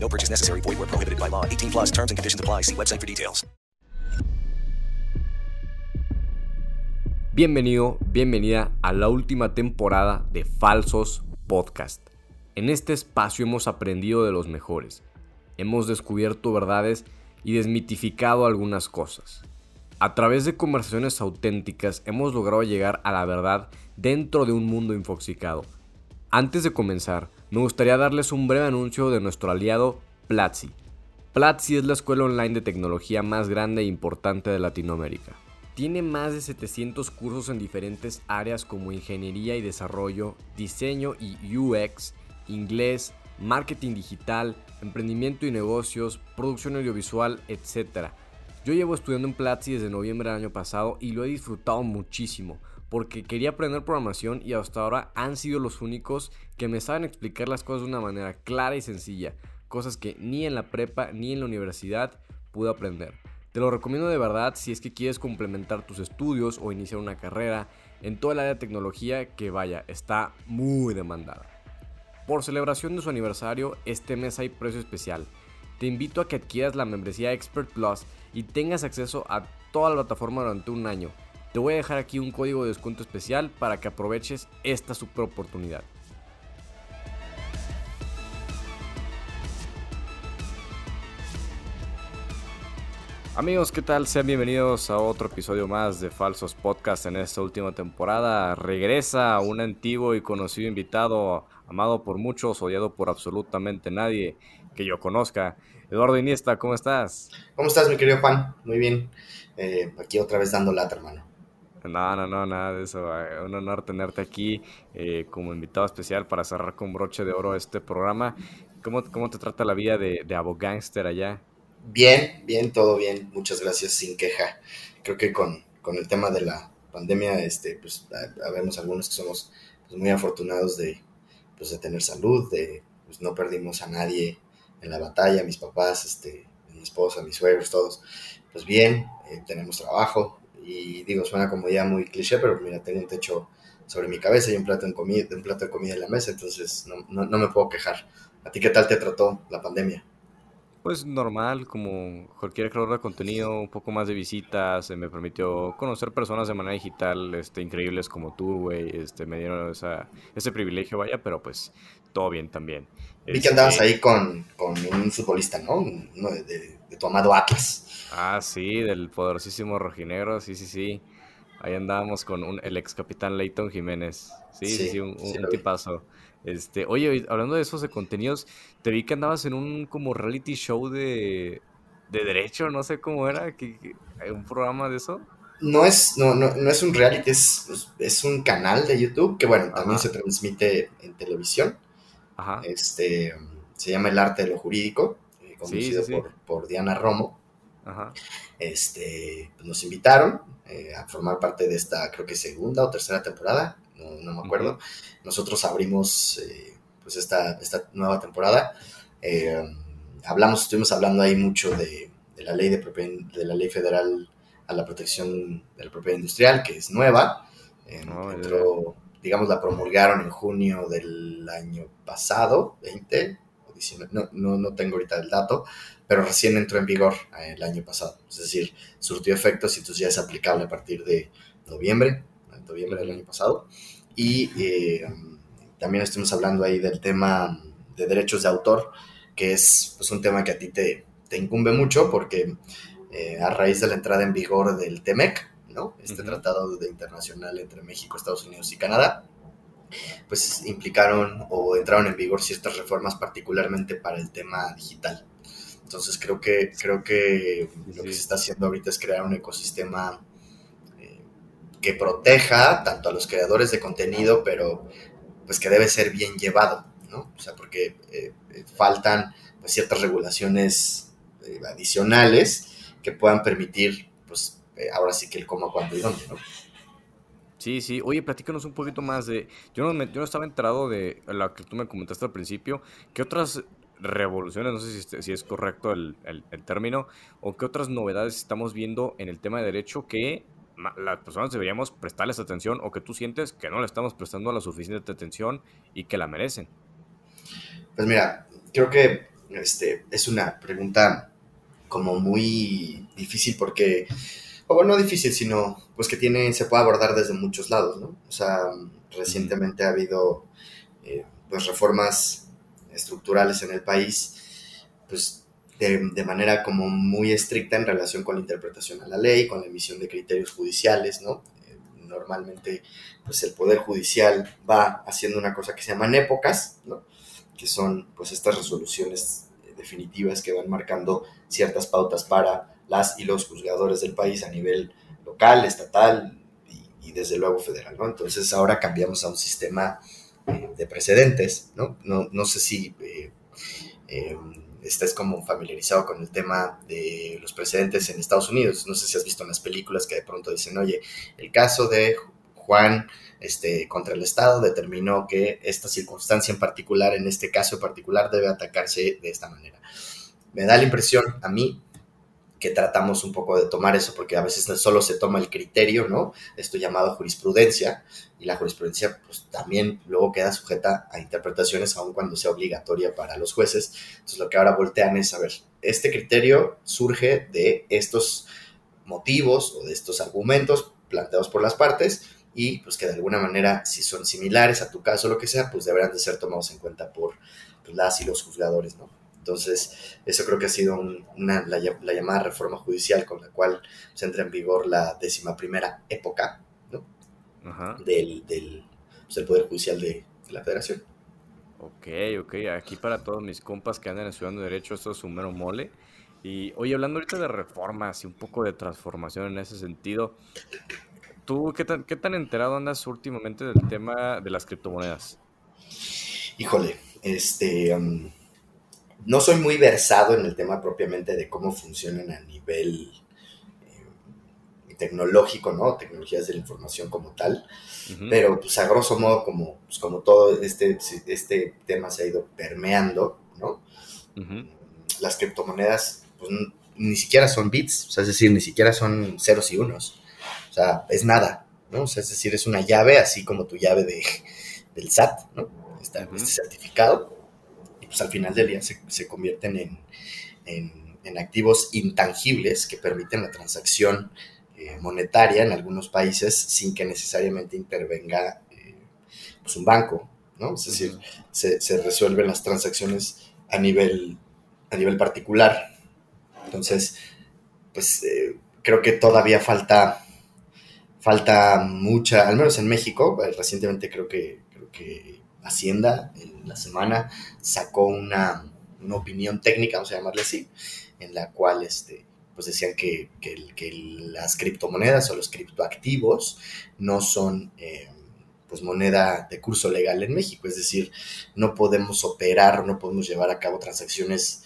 No purchase necessary. Void where prohibited by law. 18 plus terms and conditions apply. See website for details. Bienvenido, bienvenida a la última temporada de Falsos Podcast. En este espacio hemos aprendido de los mejores. Hemos descubierto verdades y desmitificado algunas cosas. A través de conversaciones auténticas hemos logrado llegar a la verdad dentro de un mundo infoxicado. Antes de comenzar, me gustaría darles un breve anuncio de nuestro aliado Platzi. Platzi es la escuela online de tecnología más grande e importante de Latinoamérica. Tiene más de 700 cursos en diferentes áreas como ingeniería y desarrollo, diseño y UX, inglés, marketing digital, emprendimiento y negocios, producción audiovisual, etc. Yo llevo estudiando en Platzi desde noviembre del año pasado y lo he disfrutado muchísimo porque quería aprender programación y hasta ahora han sido los únicos que me saben explicar las cosas de una manera clara y sencilla, cosas que ni en la prepa ni en la universidad pude aprender. Te lo recomiendo de verdad si es que quieres complementar tus estudios o iniciar una carrera en toda el área de tecnología que vaya, está muy demandada. Por celebración de su aniversario, este mes hay precio especial. Te invito a que adquieras la membresía Expert Plus y tengas acceso a toda la plataforma durante un año. Te voy a dejar aquí un código de descuento especial para que aproveches esta super oportunidad. Amigos, ¿qué tal? Sean bienvenidos a otro episodio más de Falsos Podcast en esta última temporada. Regresa un antiguo y conocido invitado, amado por muchos, odiado por absolutamente nadie que yo conozca. Eduardo Iniesta, ¿cómo estás? ¿Cómo estás, mi querido Juan? Muy bien. Eh, aquí otra vez dando lata, hermano. No, no, no, nada de eso. Eh, un honor tenerte aquí eh, como invitado especial para cerrar con broche de oro este programa. ¿Cómo, cómo te trata la vida de, de abogánster allá? Bien, bien, todo bien. Muchas gracias, sin queja. Creo que con, con el tema de la pandemia, este, pues, habemos algunos que somos pues, muy afortunados de, pues, de tener salud, de pues, no perdimos a nadie en la batalla, mis papás, este, mi esposa, mis suegros, todos. Pues bien, eh, tenemos trabajo y digo, suena como ya muy cliché, pero mira, tengo un techo sobre mi cabeza y un plato, en comida, un plato de comida en la mesa, entonces no, no, no me puedo quejar. ¿A ti qué tal te trató la pandemia? Pues normal, como cualquier creador de contenido, un poco más de visitas, me permitió conocer personas de manera digital, este, increíbles como tú, güey, este, me dieron esa, ese privilegio, vaya, pero pues todo bien también. Vi que andabas ahí con, con un futbolista, ¿no? Uno de, de, de, tu amado Atlas. Ah, sí, del poderosísimo rojinegro, sí, sí, sí. Ahí andábamos con un, el ex capitán Leighton Jiménez. Sí, sí, sí, sí un, sí un tipazo. Este, oye, hablando de esos de contenidos, te vi que andabas en un como reality show de, de derecho, no sé cómo era, que, que, un programa de eso. No es, no, no, no es un reality, es, es un canal de YouTube que bueno, también Ajá. se transmite en televisión. Ajá. Este se llama El Arte de lo Jurídico, eh, conducido por, por, Diana Romo. Ajá. Este, pues nos invitaron eh, a formar parte de esta, creo que segunda o tercera temporada no, no me acuerdo. Uh -huh. Nosotros abrimos eh, pues esta, esta, nueva temporada. Eh, hablamos, estuvimos hablando ahí mucho de, de la ley de, de, la ley federal a la protección de la propiedad industrial, que es nueva. Eh, oh, entró, digamos, la promulgaron en junio del año pasado, 20 o 19, no, no, no tengo ahorita el dato, pero recién entró en vigor eh, el año pasado. Es decir, surtió efectos y entonces ya es aplicable a partir de noviembre, noviembre del año pasado. Y eh, también estuvimos hablando ahí del tema de derechos de autor, que es pues, un tema que a ti te, te incumbe mucho porque eh, a raíz de la entrada en vigor del TEMEC, ¿no? este uh -huh. tratado de internacional entre México, Estados Unidos y Canadá, pues implicaron o entraron en vigor ciertas reformas particularmente para el tema digital. Entonces creo que, creo que sí. lo que se está haciendo ahorita es crear un ecosistema que proteja tanto a los creadores de contenido, pero pues que debe ser bien llevado, ¿no? O sea, porque eh, faltan pues, ciertas regulaciones eh, adicionales que puedan permitir, pues, eh, ahora sí que el cómo, cuándo y dónde, ¿no? Sí, sí. Oye, platícanos un poquito más de... Yo no, yo no estaba enterado de lo que tú me comentaste al principio. ¿Qué otras revoluciones, no sé si, este, es correcto el, el, término, o qué otras novedades estamos viendo en el tema de derecho que las personas deberíamos prestarles atención o que tú sientes que no le estamos prestando la suficiente atención y que la merecen? Pues mira, creo que este, es una pregunta como muy difícil porque, bueno, no difícil, sino pues que tiene, se puede abordar desde muchos lados, ¿no? O sea, recientemente ha habido eh, pues reformas estructurales en el país, pues de, manera como muy estricta en relación con la interpretación a la ley, con la emisión de criterios judiciales, ¿no? Eh, normalmente, pues el Poder Judicial va haciendo una cosa que se llaman épocas, ¿no? Que son, pues, estas resoluciones definitivas que van marcando ciertas pautas para las y los juzgadores del país a nivel local, estatal y, desde luego federal, ¿no? Entonces ahora cambiamos a un sistema eh, de precedentes, ¿no? No, no sé si eh, eh, estés como familiarizado con el tema de los precedentes en Estados Unidos. No sé si has visto en las películas que de pronto dicen, oye, el caso de Juan este, contra el Estado determinó que esta circunstancia en particular, en este caso en particular, debe atacarse de esta manera. Me da la impresión a mí que tratamos un poco de tomar eso, porque a veces solo se toma el criterio, ¿no? Esto llamado jurisprudencia, y la jurisprudencia pues también luego queda sujeta a interpretaciones, aun cuando sea obligatoria para los jueces. Entonces lo que ahora voltean es, a ver, este criterio surge de estos motivos o de estos argumentos planteados por las partes, y pues que de alguna manera, si son similares a tu caso o lo que sea, pues deberán de ser tomados en cuenta por pues, las y los juzgadores, ¿no? Entonces, eso creo que ha sido una, la, llamada reforma judicial con la cual se entra en vigor la décima primera época ¿no? Del, pues, del, Poder Judicial de, la Federación. Ok, ok. Aquí para todos mis compas que andan estudiando Derecho, esto es un mero mole. Y oye, hablando ahorita de reformas y un poco de transformación en ese sentido, ¿tú qué tan, qué tan enterado andas últimamente del tema de las criptomonedas? Híjole, este no soy muy versado en el tema propiamente de cómo funcionan a nivel eh, tecnológico, ¿no? Tecnologías de la información como tal. Pero, pues, a grosso modo, como, pues, como todo este, este tema se ha ido permeando, ¿no? Las criptomonedas, pues, ni siquiera son bits, o sea, es decir, ni siquiera son ceros y unos. O sea, es nada, ¿no? O sea, es decir, es una llave, así como tu llave de, del SAT, ¿no? Está, Este certificado pues al final del día se, convierten en, activos intangibles que permiten la transacción eh, monetaria en algunos países sin que necesariamente intervenga eh, pues un banco, ¿no? Es decir, se, resuelven las transacciones a nivel, a nivel particular. Entonces, pues eh, creo que todavía falta, falta mucha, al menos en México, recientemente creo que, creo que Hacienda en la semana sacó una, opinión técnica, vamos a llamarle así, en la cual este, pues decían que, las criptomonedas o los criptoactivos no son eh, pues moneda de curso legal en México, es decir, no podemos operar, no podemos llevar a cabo transacciones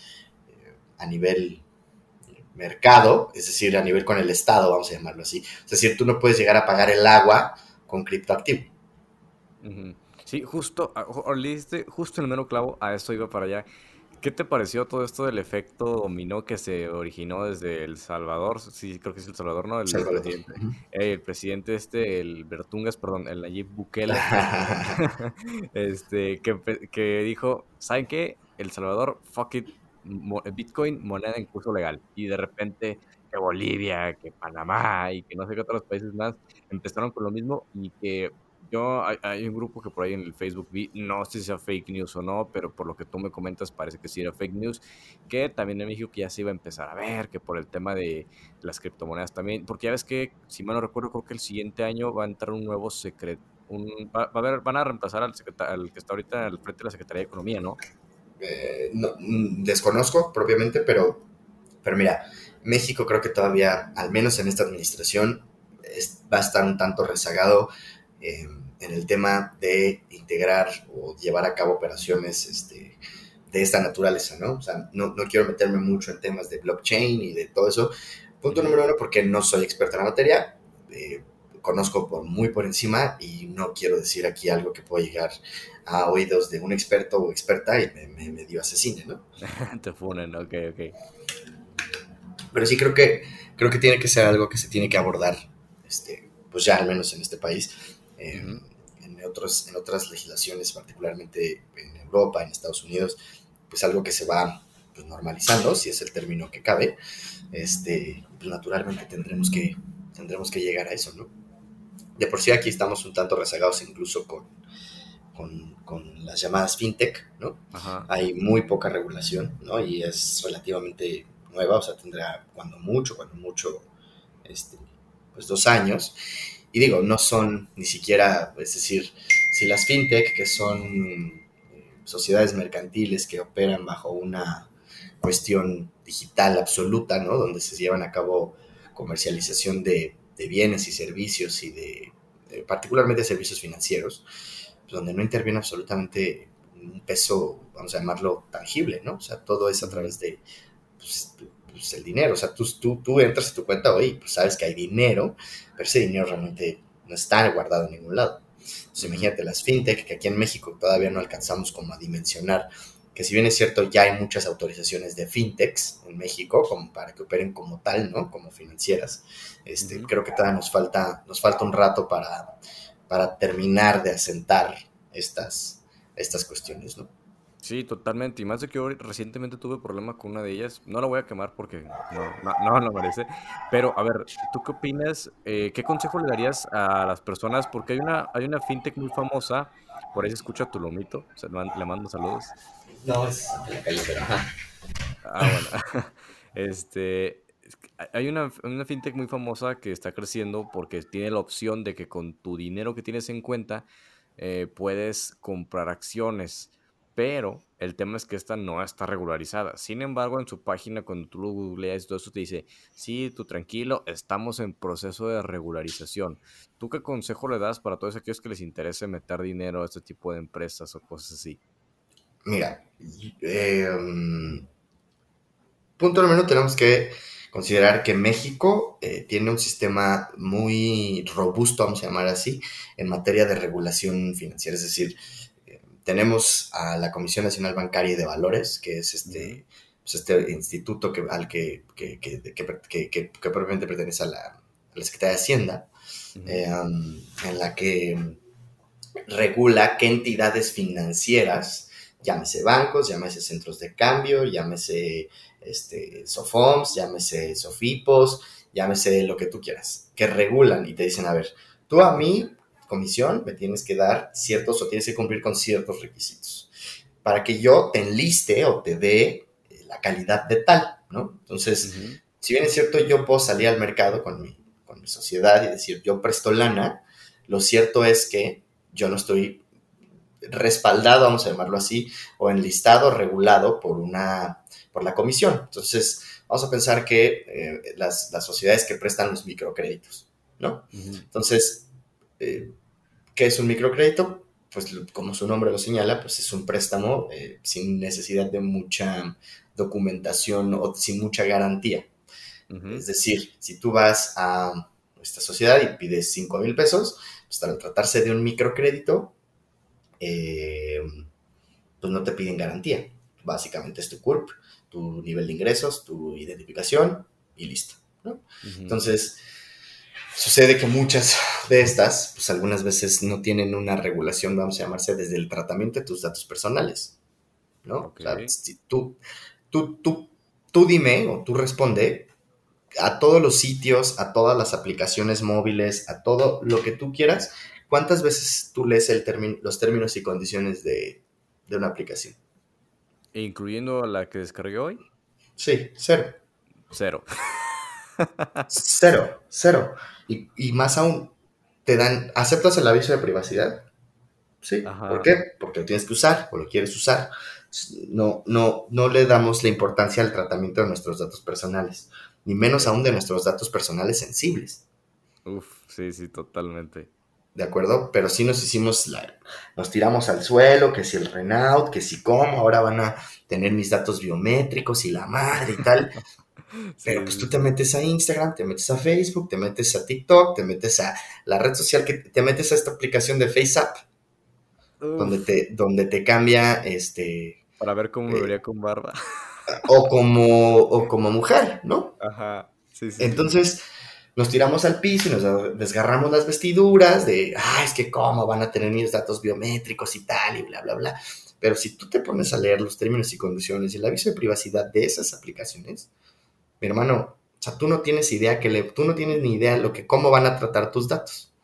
eh, a nivel mercado, es decir, a nivel con el Estado, vamos a llamarlo así. Es decir, tú no puedes llegar a pagar el agua con criptoactivo. Sí, justo, ah, justo en el mero clavo, a esto iba para allá. ¿Qué te pareció todo esto del efecto dominó que se originó desde El Salvador? Sí, creo que es El Salvador, ¿no? El, presidente. el presidente este, el Bertungas, perdón, el Nayib Bukele, este, que, que dijo, ¿saben qué? El Salvador, fuck it, Bitcoin, moneda en curso legal. Y de repente que Bolivia, que Panamá y que no sé qué otros países más empezaron con lo mismo y que yo, hay, un grupo que por ahí en el Facebook vi, no sé si sea fake news o no, pero por lo que tú me comentas parece que sí era fake news, que también en México ya se iba a empezar a ver, que por el tema de las criptomonedas también, porque ya ves que, si mal no recuerdo, creo que el siguiente año va a entrar un nuevo secreto, un, va, a haber, van a reemplazar al, al que está ahorita al frente de la Secretaría de Economía, ¿no? Eh, no mm, desconozco propiamente, pero, pero mira, México creo que todavía, al menos en esta administración, va a estar un tanto rezagado. Eh, en el tema de integrar o llevar a cabo operaciones este, de esta naturaleza, ¿no? O sea, no, quiero meterme mucho en temas de blockchain y de todo eso, Punto número uno, porque no soy experto en la materia. Eh, conozco por, muy por encima y no quiero decir aquí algo que pueda llegar a oídos de un experto o experta y me, me, dio asesine, ¿no? Te funen, ok, ok. Pero sí creo que, creo que tiene que ser algo que se tiene que abordar, este, pues ya al menos en este país, en, otros, en otras legislaciones, particularmente en Europa, en Estados Unidos, pues algo que se va pues, normalizando, si es el término que cabe, este, pues naturalmente tendremos que, tendremos que llegar a eso, ¿no? De por sí aquí estamos un tanto rezagados incluso con, con, con las llamadas fintech, ¿no? Hay muy poca regulación, ¿no? Y es relativamente nueva, o sea, tendrá cuando mucho, cuando mucho, este, pues dos años. Y digo, no son ni siquiera, es decir, si las fintech, que son eh, sociedades mercantiles que operan bajo una cuestión digital absoluta, ¿no? Donde se llevan a cabo comercialización de, bienes y servicios y de, particularmente servicios financieros, pues, donde no interviene absolutamente un peso, vamos a llamarlo tangible, ¿no? O sea, todo es a través de pues, pues, el dinero. O sea, tú, tú, tú entras a tu cuenta, hoy pues sabes que hay dinero, pero ese dinero realmente no está guardado en ningún lado. Entonces, imagínate las fintech, que aquí en México todavía no alcanzamos como a dimensionar que si bien es cierto, ya hay muchas autorizaciones de fintechs en México como para que operen como tal, ¿no? Como financieras. Este, Creo que todavía nos falta, nos falta un rato para, para terminar de asentar estas, estas cuestiones, ¿no? Sí, totalmente. Y más de que hoy recientemente tuve problema con una de ellas. No la voy a quemar porque no, no, no, merece. Pero, a ver, ¿tú qué opinas? Eh, ¿Qué consejo le darías a las personas? Porque hay una, hay una fintech muy famosa, por ahí se escucha tu lomito, le mando saludos. No, es la calle, pero Ah, bueno. Este, hay una, una, fintech muy famosa que está creciendo porque tiene la opción de que con tu dinero que tienes en cuenta eh, puedes comprar acciones. Pero el tema es que esta no está regularizada. Sin embargo, en su página, cuando tú lo googleas y todo eso, te dice, sí, tú tranquilo, estamos en proceso de regularización. ¿Tú qué consejo le das para todos aquellos que les interese meter dinero a este tipo de empresas o cosas así? Mira, em, punto número uno, tenemos que considerar que México eh, tiene un sistema muy robusto, vamos a llamar así, en materia de regulación financiera. Es decir, eh, tenemos a la Comisión Nacional Bancaria y de Valores, que es este, pues, este instituto que, al que, que, que, propiamente pertenece a la, Secretaría de Hacienda, em, en la que regula qué entidades financieras llámese bancos, llámese centros de cambio, llámese este, SOFOMS, llámese SOFIPOS, llámese lo que tú quieras, que regulan y te dicen, a ver, tú a mí, comisión, me tienes que dar ciertos o tienes que cumplir con ciertos requisitos para que yo te enliste o te dé eh, la calidad de tal, ¿no? Entonces, si bien es cierto, yo puedo salir al mercado con mi, con mi sociedad y decir, yo presto lana, lo cierto es que yo no estoy respaldado, vamos a llamarlo así, o enlistado, regulado por una, por la comisión. Entonces, vamos a pensar que eh, las, sociedades que prestan los microcréditos, ¿no? Entonces, eh, ¿qué es un microcrédito? Pues como su nombre lo señala, pues es un préstamo eh, sin necesidad de mucha documentación o sin mucha garantía. Es decir, si tú vas a esta sociedad y pides 5 mil pesos, pues al tratarse de un microcrédito, eh, pues no te piden garantía. Básicamente es tu CURP, tu nivel de ingresos, tu identificación y listo. Entonces, sucede que muchas de estas, pues algunas veces no tienen una regulación, vamos a llamarse, desde el tratamiento de tus datos personales. ¿no? si tú, tú, tú, tú dime o tú responde a todos los sitios, a todas las aplicaciones móviles, a todo lo que tú quieras, ¿Cuántas veces tú lees el los términos y condiciones de, una aplicación? ¿Incluyendo la que descargué hoy? Sí, cero. Cero. cero, cero. Y, más aún, te dan, ¿aceptas el aviso de privacidad? Sí. ¿Por qué? Porque lo tienes que usar o lo quieres usar. No, no, no le damos la importancia al tratamiento de nuestros datos personales, ni menos aún de nuestros datos personales sensibles. Uf, sí, sí, totalmente. ¿de acuerdo? Pero sí nos hicimos, la, nos tiramos al suelo, que si el Renault, que si cómo, ahora van a tener mis datos biométricos y la madre y tal. Pero pues tú te metes a Instagram, te metes a Facebook, te metes a TikTok, te metes a la red social, que te metes a esta aplicación de FaceApp, donde te, donde te cambia este... Para ver cómo me eh, vería con barba. O como, o como mujer, ¿no? Ajá. Sí, sí. Entonces nos tiramos al piso y nos desgarramos las vestiduras de, ah, es que cómo van a tener mis datos biométricos y tal, y bla, bla, bla. Pero si tú te pones a leer los términos y condiciones y el aviso de privacidad de esas aplicaciones, mi hermano, o sea, tú no tienes idea que le, tú no tienes ni idea lo que cómo van a tratar tus datos.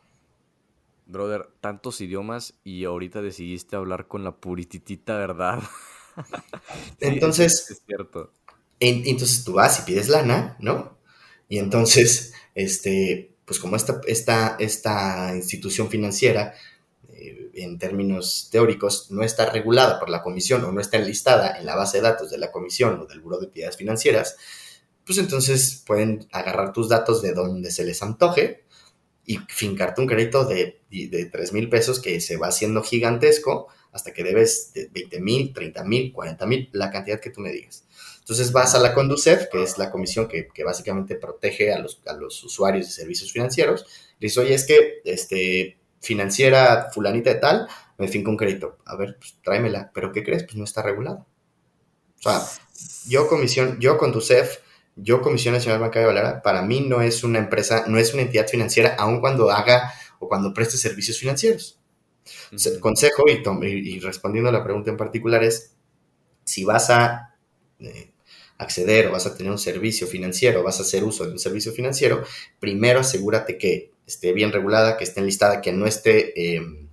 Brother, tantos idiomas y ahorita decidiste hablar con la purititita verdad. entonces, es cierto. entonces tú vas y pides lana, ¿no? Y entonces, este, pues como esta, esta, esta institución financiera en términos teóricos, no está regulada por la comisión o no está enlistada en la base de datos de la comisión o del Buró de Entidades Financieras, pues entonces pueden agarrar tus datos de donde se les antoje y fincarte un crédito de, de 3 mil pesos que se va haciendo gigantesco hasta que debes de 20 mil, 30 mil, 40 mil, la cantidad que tú me digas. Entonces vas a la Conducef, que es la comisión que, que básicamente protege a los, usuarios de servicios financieros. Le dices, oye, es que este, financiera fulanita de tal, me finca un crédito. A ver, pues tráemela. ¿Pero qué crees? Pues no está regulado. O sea, yo comisión, yo con tu CEF, yo Comisión Nacional Bancaria Valera, para mí no es una empresa, no es una entidad financiera, aun cuando haga o cuando preste servicios financieros. el consejo, y, y, respondiendo a la pregunta en particular, es si vas a eh, acceder o vas a tener un servicio financiero, vas a hacer uso de un servicio financiero, primero asegúrate que esté bien regulada, que esté enlistada, que no esté, em,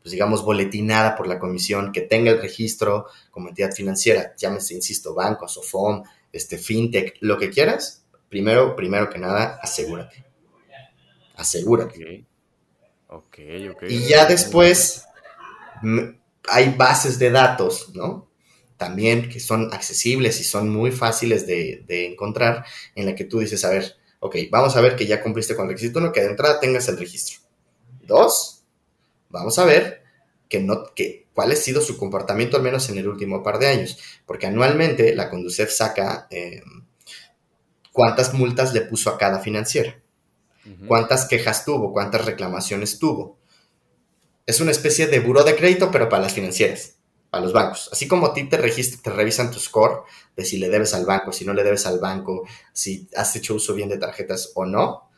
pues digamos, boletinada por la comisión, que tenga el registro como entidad financiera, llámese, insisto, banco, SOFOM, este, fintech, lo que quieras, primero, primero que nada, asegúrate. Asegúrate. Ok, ok. Y ya después hay bases de datos, ¿no? También que son accesibles y son muy fáciles de, de encontrar, en la que tú dices, a ver, ok, vamos a ver que ya cumpliste con el requisito uno, que de entrada tengas el registro. Dos, vamos a ver que no, que, cuál ha sido su comportamiento al menos en el último par de años, porque anualmente la Conducef saca em, cuántas multas le puso a cada financiera, cuántas quejas tuvo, cuántas reclamaciones tuvo. Es una especie de buro de crédito, pero para las financieras a los bancos. Así como a ti te, te revisan tu score de si le debes al banco, si no le debes al banco, si has hecho uso bien de tarjetas o no,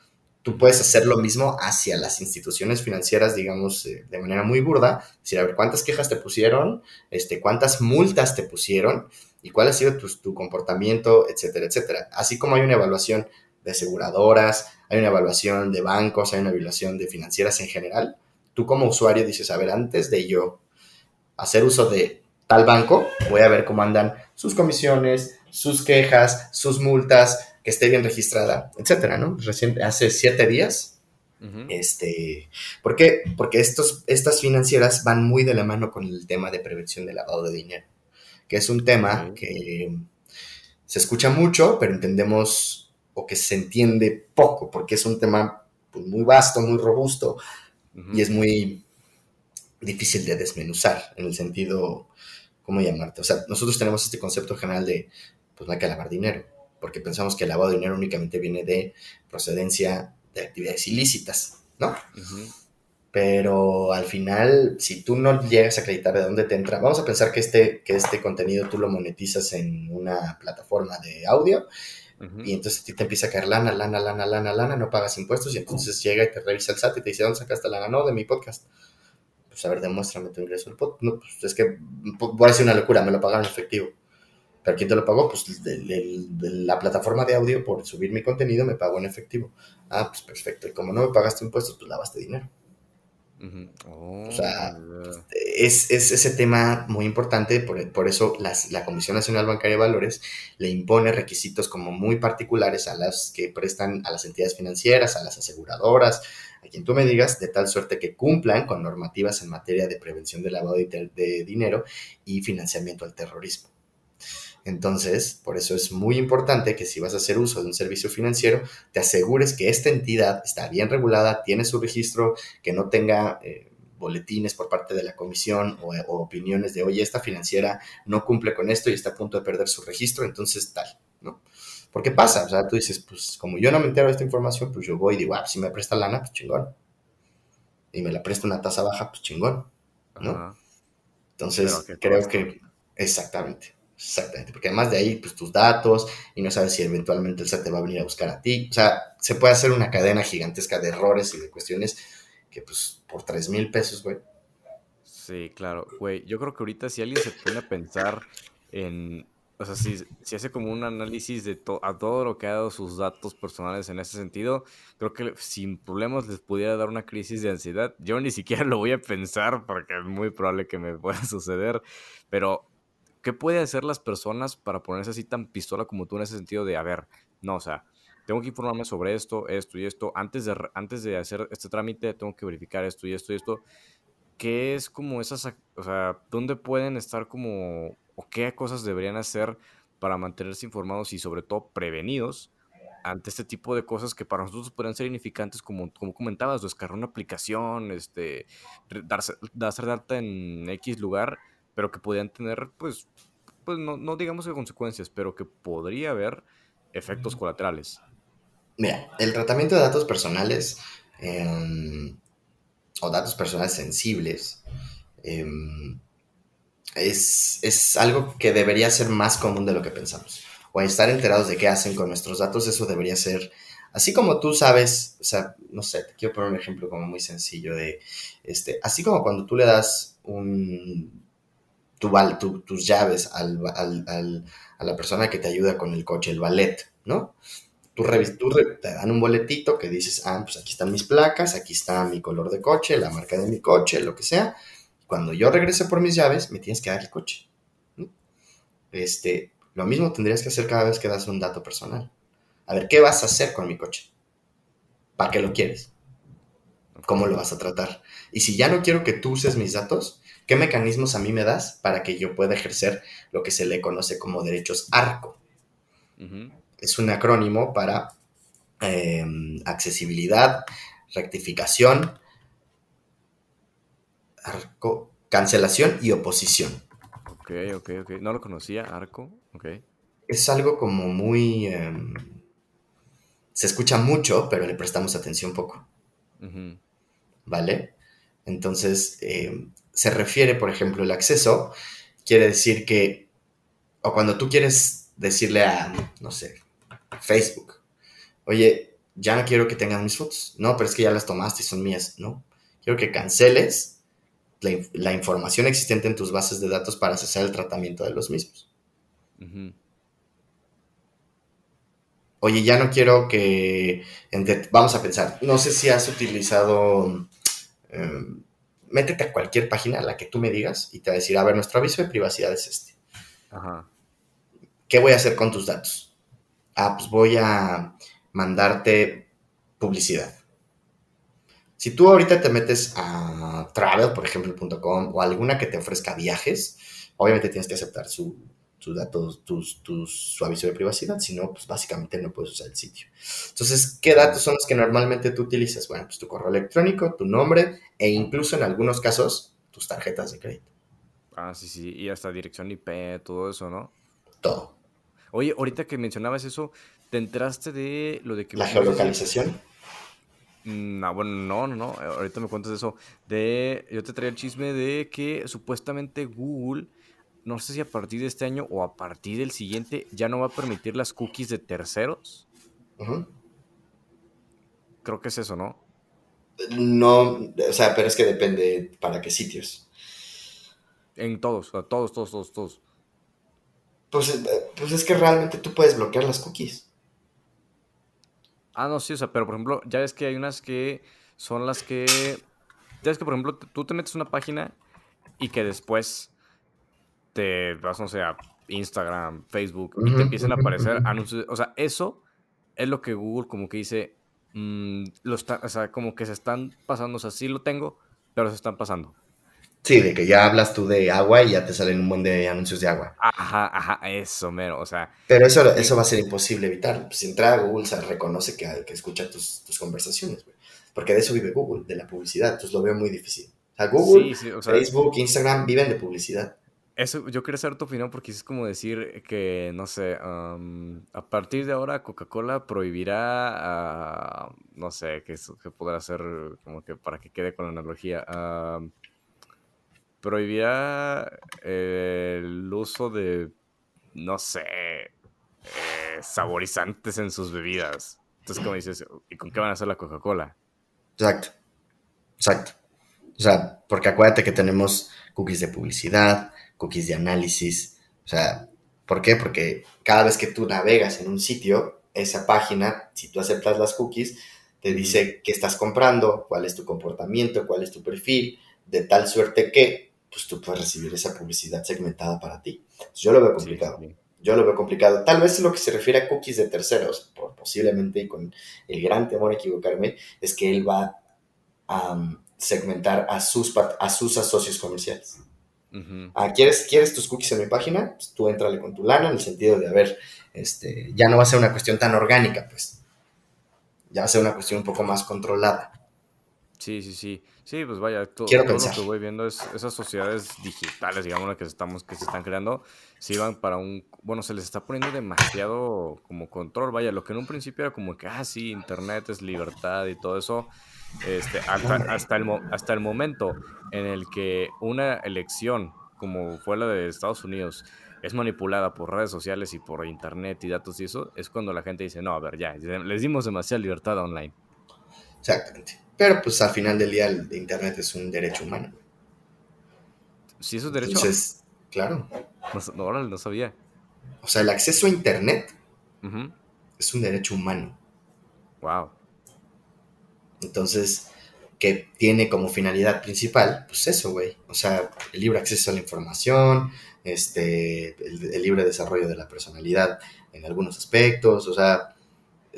tú puedes hacer lo mismo hacia las instituciones financieras, digamos, eh, de manera muy burda, decir, a ver, cuántas quejas te pusieron, este, cuántas multas te pusieron y cuál ha sido tu, tu comportamiento, etcétera, etcétera. Así como hay una evaluación de aseguradoras, hay una evaluación de bancos, hay una evaluación de financieras en general, tú como usuario dices, a ver, antes de yo hacer uso de tal banco, voy a ver cómo andan sus comisiones, sus quejas, sus multas, que esté bien registrada, etcétera, ¿no? Recién, hace siete días, este, ¿por qué? Porque estos, estas financieras van muy de la mano con el tema de prevención de lavado de dinero, que es un tema que se escucha mucho, pero entendemos o que se entiende poco, porque es un tema pues, muy vasto, muy robusto y es muy difícil de desmenuzar en el sentido, ¿cómo llamarte? O sea, nosotros tenemos este concepto general de, pues no hay que lavar dinero, porque pensamos que el lavado de dinero únicamente viene de procedencia de actividades ilícitas, ¿no? Pero al final, si tú no llegas a acreditar de dónde te entra, vamos a pensar que este, que este contenido tú lo monetizas en una plataforma de audio y entonces a ti te empieza a caer lana, lana, lana, lana, lana, no pagas impuestos y entonces llega y te revisa el SAT y te dice, ¿dónde sacaste lana? No, de mi podcast pues a ver, demuéstrame tu ingreso al podcast. No, pues es que voy a decir una locura, me lo pagaron en efectivo. Pero ¿quién te lo pagó? Pues de, la plataforma de audio por subir mi contenido me pagó en efectivo. Ah, pues perfecto. Y como no me pagaste impuestos, pues lavaste dinero. o sea, oh, es, ese tema muy importante, por, por eso la Comisión Nacional Bancaria de Valores le impone requisitos como muy particulares a las que prestan a las entidades financieras, a las aseguradoras, a quien tú me digas, de tal suerte que cumplan con normativas en materia de prevención del lavado de, dinero y financiamiento al terrorismo. Entonces, por eso es muy importante que si vas a hacer uso de un servicio financiero, te asegures que esta entidad está bien regulada, tiene su registro, que no tenga eh, boletines por parte de la comisión o, o, opiniones de, oye, esta financiera no cumple con esto y está a punto de perder su registro, entonces tal, ¿no? Porque pasa, o sea, tú dices, pues como yo no me entero de esta información, pues yo voy y digo, ah, pues, si me presta lana, pues chingón. Y me la presta una tasa baja, pues chingón, ¿no? Entonces, creo que, exactamente, exactamente, porque además de ahí, pues tus datos, y no sabes si eventualmente el SAT te va a venir a buscar a ti, o sea, se puede hacer una cadena gigantesca de errores y de cuestiones que, pues, por 3 mil pesos, güey. Sí, claro, güey, yo creo que ahorita si alguien se pone a pensar en o sea, si, si hace como un análisis de a todo lo que ha dado sus datos personales en ese sentido, creo que sin problemas les pudiera dar una crisis de ansiedad. Yo ni siquiera lo voy a pensar porque es muy probable que me pueda suceder, pero ¿qué puede hacer las personas para ponerse así tan pistola como tú en ese sentido de, a ver, no, o sea, tengo que informarme sobre esto, esto y esto, antes de, antes de hacer este trámite tengo que verificar esto y esto y esto. ¿Qué es como esas, o sea, dónde pueden estar como o qué cosas deberían hacer para mantenerse informados y sobre todo prevenidos ante este tipo de cosas que para nosotros podrían ser significantes, como, como comentabas, descargar una aplicación, este, darse, darse de alta en X lugar, pero que podrían tener, pues, pues no, no digamos que consecuencias, pero que podría haber efectos colaterales. Mira, el tratamiento de datos personales em, o datos personales sensibles em, es, algo que debería ser más común de lo que pensamos. O estar enterados de qué hacen con nuestros datos, eso debería ser, así como tú sabes, o sea, no sé, te quiero poner un ejemplo como muy sencillo de, este, así como cuando tú le das un, tu, tus llaves al, a la persona que te ayuda con el coche, el ballet, ¿no? Tú, tú te dan un boletito que dices, ah, pues aquí están mis placas, aquí está mi color de coche, la marca de mi coche, lo que sea, cuando yo regrese por mis llaves, me tienes que dar el coche. Este, lo mismo tendrías que hacer cada vez que das un dato personal. A ver, ¿qué vas a hacer con mi coche? ¿Para qué lo quieres? ¿Cómo lo vas a tratar? Y si ya no quiero que tú uses mis datos, ¿qué mecanismos a mí me das para que yo pueda ejercer lo que se le conoce como derechos ARCO? Es un acrónimo para em, accesibilidad, rectificación, Arco, cancelación y oposición. Ok, ok, ok. No lo conocía, Arco. Ok. Es algo como muy... Em, se escucha mucho, pero le prestamos atención poco. ¿Vale? Entonces, em, se refiere, por ejemplo, el acceso, quiere decir que, o cuando tú quieres decirle a, no sé, Facebook, oye, ya no quiero que tengas mis fotos. No, pero es que ya las tomaste y son mías. No, quiero que canceles la, información existente en tus bases de datos para cesar el tratamiento de los mismos. Oye, ya no quiero que... Vamos a pensar, no sé si has utilizado... Em, métete a cualquier página la que tú me digas y te va a decir, a ver, nuestro aviso de privacidad es este. ¿Qué voy a hacer con tus datos? Ah, pues voy a mandarte publicidad. Si tú ahorita te metes a travel, por ejemplo.com o alguna que te ofrezca viajes, obviamente tienes que aceptar su, sus datos, tus, su aviso de privacidad, si no, pues básicamente no puedes usar el sitio. Entonces, ¿qué datos son los que normalmente tú utilizas? Bueno, pues tu correo electrónico, tu nombre e incluso en algunos casos tus tarjetas de crédito. Ah, sí, sí, y hasta dirección IP, todo eso, ¿no? Todo. Oye, ahorita que mencionabas eso, ¿te enteraste de lo de que... La geolocalización. No, bueno, no, no, no. Ahorita me cuentas eso. De, yo te traía el chisme de que supuestamente Google, no sé si a partir de este año o a partir del siguiente, ya no va a permitir las cookies de terceros. Creo que es eso, ¿no? No, o sea, pero es que depende para qué sitios. En todos, todos, todos, todos, todos. Pues, eh, pues es que realmente tú puedes bloquear las cookies. Ah, no, sí, o sea, pero por ejemplo, ya ves que hay unas que son las que. Ya ves que, por ejemplo, tú te metes una página y que después te vas, no sé, a Instagram, Facebook y te empiezan a aparecer anuncios. O sea, eso es lo que Google como que dice. Mm, lo está, o sea, como que se están pasando. O sea, sí lo tengo, pero se están pasando. Sí, de que ya hablas tú de agua y ya te salen un montón de anuncios de agua. Ajá, ajá, eso, mero, o sea. Pero eso, eso va a ser imposible evitar. Pues, si entra a Google, se reconoce que, que escucha tus, conversaciones, güey. Porque de eso vive Google, de la publicidad. Entonces lo veo muy difícil. O sea, Google, Facebook, Instagram viven de publicidad. Eso, yo quería saber tu opinión porque es como decir que, no sé, a partir de ahora Coca-Cola prohibirá, no sé, qué que podrá ser como que para que quede con la analogía, prohibirá el uso de, no sé, eh, saborizantes en sus bebidas. Entonces, como dices, ¿y con qué van a hacer la Coca-Cola? Exacto, exacto. O sea, porque acuérdate que tenemos cookies de publicidad, cookies de análisis. O sea, ¿por qué? Porque cada vez que tú navegas en un sitio, esa página, si tú aceptas las cookies, te dice qué estás comprando, cuál es tu comportamiento, cuál es tu perfil, de tal suerte que pues tú puedes recibir esa publicidad segmentada para ti. Yo lo veo complicado. Yo lo veo complicado. Tal vez lo que se refiere a cookies de terceros, posiblemente y con el gran temor a equivocarme, es que él va a segmentar a sus, a sus asocios comerciales. Ah, ¿quieres, ¿Quieres tus cookies en mi página? Pues tú entrale con tu lana en el sentido de, a ver, este, ya no va a ser una cuestión tan orgánica, pues. Ya va a ser una cuestión un poco más controlada. Sí, sí, sí. Sí, pues vaya, todo, Quiero lo que voy viendo es esas sociedades digitales, digamos, que estamos, que se están creando, si van para un, bueno, se les está poniendo demasiado como control, vaya, lo que en un principio era como que, ah, sí, internet es libertad y todo eso, este, hasta, el, hasta el momento en el que una elección, como fue la de Estados Unidos, es manipulada por redes sociales y por internet y datos y eso, es cuando la gente dice, no, a ver, ya, les dimos demasiada libertad online. Exactamente. Pero pues al final del día el internet es un derecho humano. Sí, es derecho. Entonces, claro. No, no, no sabía. O sea, el acceso a internet es un derecho humano. Wow. Entonces, que tiene como finalidad principal, pues eso, güey. O sea, el libre acceso a la información, este, el, libre desarrollo de la personalidad en algunos aspectos, o sea,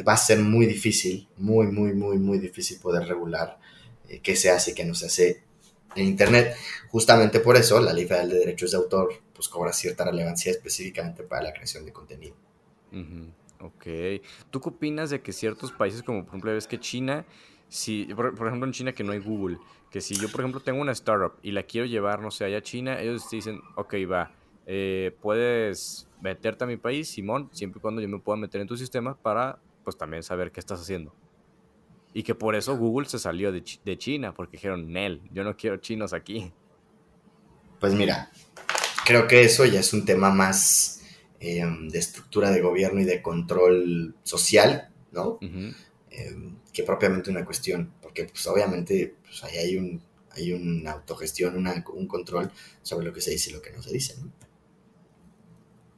va a ser muy difícil, muy, muy, muy, muy difícil poder regular eh, qué se hace y qué no se hace en Internet. Justamente por eso la Ley Federal de Derechos de Autor pues cobra cierta relevancia específicamente para la creación de contenido. Ok. ¿Tú qué opinas de que ciertos países, como por ejemplo, ves que China si, por, ejemplo, en China que no hay Google, que si yo, por ejemplo, tengo una startup y la quiero llevar, no sé, allá a China, ellos dicen, ok, va, eh, puedes meterte a mi país, Simón, siempre y cuando yo me pueda meter en tu sistema para, pues, también saber qué estás haciendo. Y que por eso Google se salió de, de China, porque dijeron, Nel, yo no quiero chinos aquí. Pues mira, creo que eso ya es un tema más em, de estructura de gobierno y de control social, ¿no? Em, que propiamente una cuestión, porque pues obviamente pues, ahí hay, un, hay una autogestión, un control sobre lo que se dice y lo que no se dice, ¿no?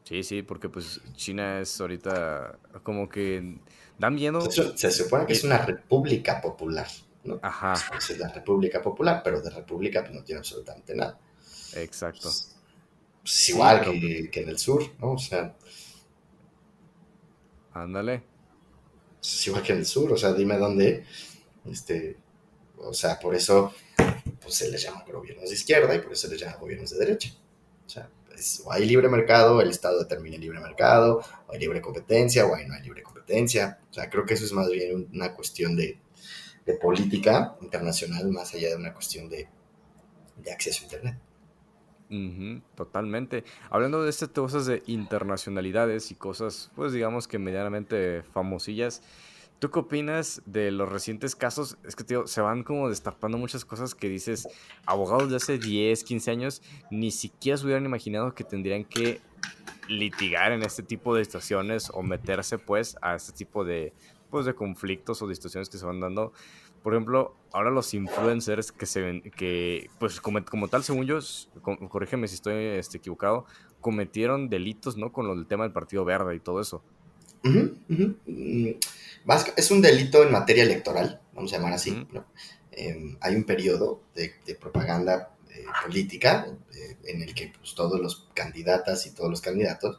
Sí, sí, porque pues China es ahorita como que da miedo. Se, supone que es una república popular, ¿no? Ajá. Es la república popular, pero de república pues, no tiene absolutamente nada. Exacto. Pues, pues, es igual que, que, en el sur, ¿no? O sea. Ándale es igual que en el sur, o sea, dime dónde, este, o sea, por eso pues, se les llama gobiernos de izquierda y por eso se les llama gobiernos de derecha. O sea, o hay libre mercado, el Estado determina el libre mercado, o hay libre competencia, o ahí no hay libre competencia. O sea, creo que eso es más bien una cuestión de, de política internacional, más allá de una cuestión de, de acceso a Internet totalmente. Hablando de estas cosas de internacionalidades y cosas, pues digamos que medianamente famosillas, ¿tú qué opinas de los recientes casos? Es que, tío, se van como destapando muchas cosas que dices, abogados de hace 10, 15 años, ni siquiera se hubieran imaginado que tendrían que litigar en este tipo de situaciones o meterse pues a este tipo de, pues, de conflictos o de situaciones que se van dando por ejemplo, ahora los influencers que se ven, que, pues como, tal, según yo, corrígeme si estoy este, equivocado, cometieron delitos, ¿no? Con lo del tema del Partido Verde y todo eso. Mm, es un delito en materia electoral, vamos a llamar así, ¿no? Em, hay un periodo de, propaganda eh, política eh, en el que pues, todos los candidatas y todos los candidatos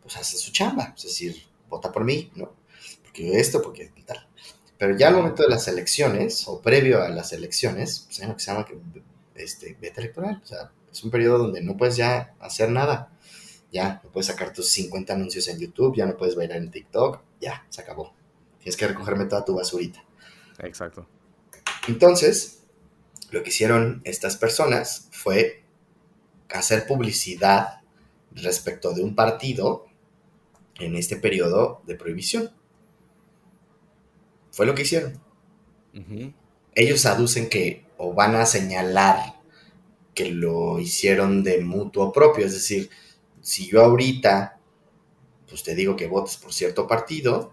pues hacen su chamba, es decir, vota por mí, ¿no? Porque esto, porque tal. Pero ya al momento de las elecciones, o previo a las elecciones, pues hay lo que se llama este, veta electoral. O sea, es un periodo donde no puedes ya hacer nada. Ya, no puedes sacar tus 50 anuncios en YouTube, ya no puedes bailar en TikTok, ya, se acabó. Tienes que recogerme toda tu basurita. Exacto. Entonces, lo que hicieron estas personas fue hacer publicidad respecto de un partido en este periodo de prohibición. Fue lo que hicieron. Ellos aducen que o van a señalar que lo hicieron de mutuo propio, es decir, si yo ahorita pues te digo que votes por cierto partido,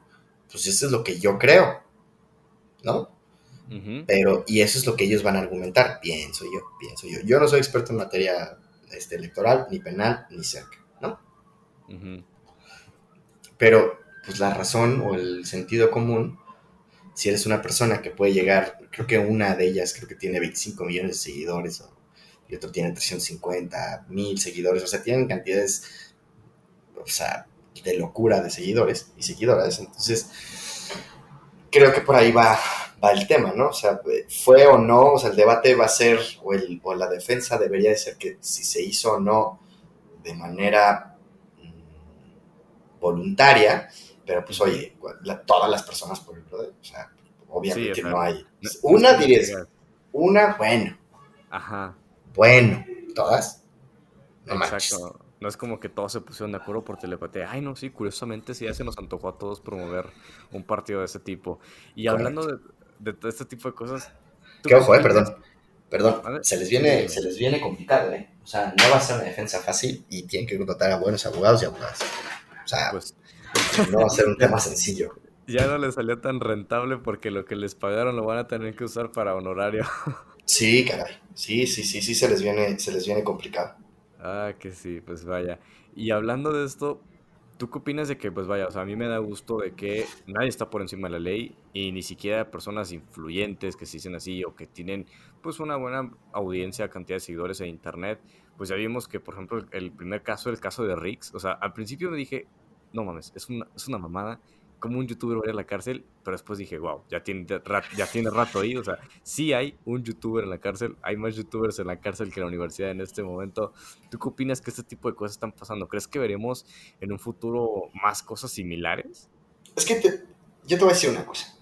pues eso es lo que yo creo, ¿no? Pero, y eso es lo que ellos van a argumentar, pienso yo, pienso yo. Yo no soy experto en materia este, electoral, ni penal, ni cerca, ¿no? Pero, pues la razón o el sentido común, si eres una persona que puede llegar, creo que una de ellas creo que tiene 25 millones de seguidores, y otro tiene 350 mil seguidores, o sea, tienen cantidades, o sea, de locura de seguidores y seguidoras. Entonces, creo que por ahí va, va el tema, ¿no? O sea, fue o no, o sea, el debate va a ser, o, el, o la defensa debería de ser que si se hizo o no de manera mm, voluntaria, pero pues oye, todas las personas por el o sea, obviamente no hay. una diría, una, bueno. Ajá. Bueno, todas. No Exacto. No es como que todos se pusieron de acuerdo por telepatía. Ay, no, sí, curiosamente sí ya se nos antojó a todos promover un partido de ese tipo. Y hablando de, de, este tipo de cosas... Qué ojo, eh, perdón. Perdón, se les, viene, se les viene complicado, ¿eh? O sea, no va a ser una defensa fácil y tienen que contratar a buenos abogados y abogadas. O sea, pues, no va a ser un tema sencillo. Ya no les salió tan rentable porque lo que les pagaron lo van a tener que usar para honorario. Sí, caray. Sí, sí, sí, sí, se les viene, se les viene complicado. Ah, que sí, pues vaya. Y hablando de esto, ¿tú qué opinas de que, pues vaya, o sea, a mí me da gusto de que nadie está por encima de la ley y ni siquiera personas influyentes que se dicen así o que tienen, pues, una buena audiencia, cantidad de seguidores en internet? Pues ya vimos que, por ejemplo, el primer caso, el caso de Rix, o sea, al principio me dije, no mames, es una, es una mamada como un youtuber va a ir a la cárcel, pero después dije, wow, ya tiene, ya tiene rato ahí, o sea, sí hay un youtuber en la cárcel, hay más youtubers en la cárcel que en la universidad en este momento. ¿Tú qué opinas que este tipo de cosas están pasando? ¿Crees que veremos en un futuro más cosas similares? Es que yo te voy a decir una cosa.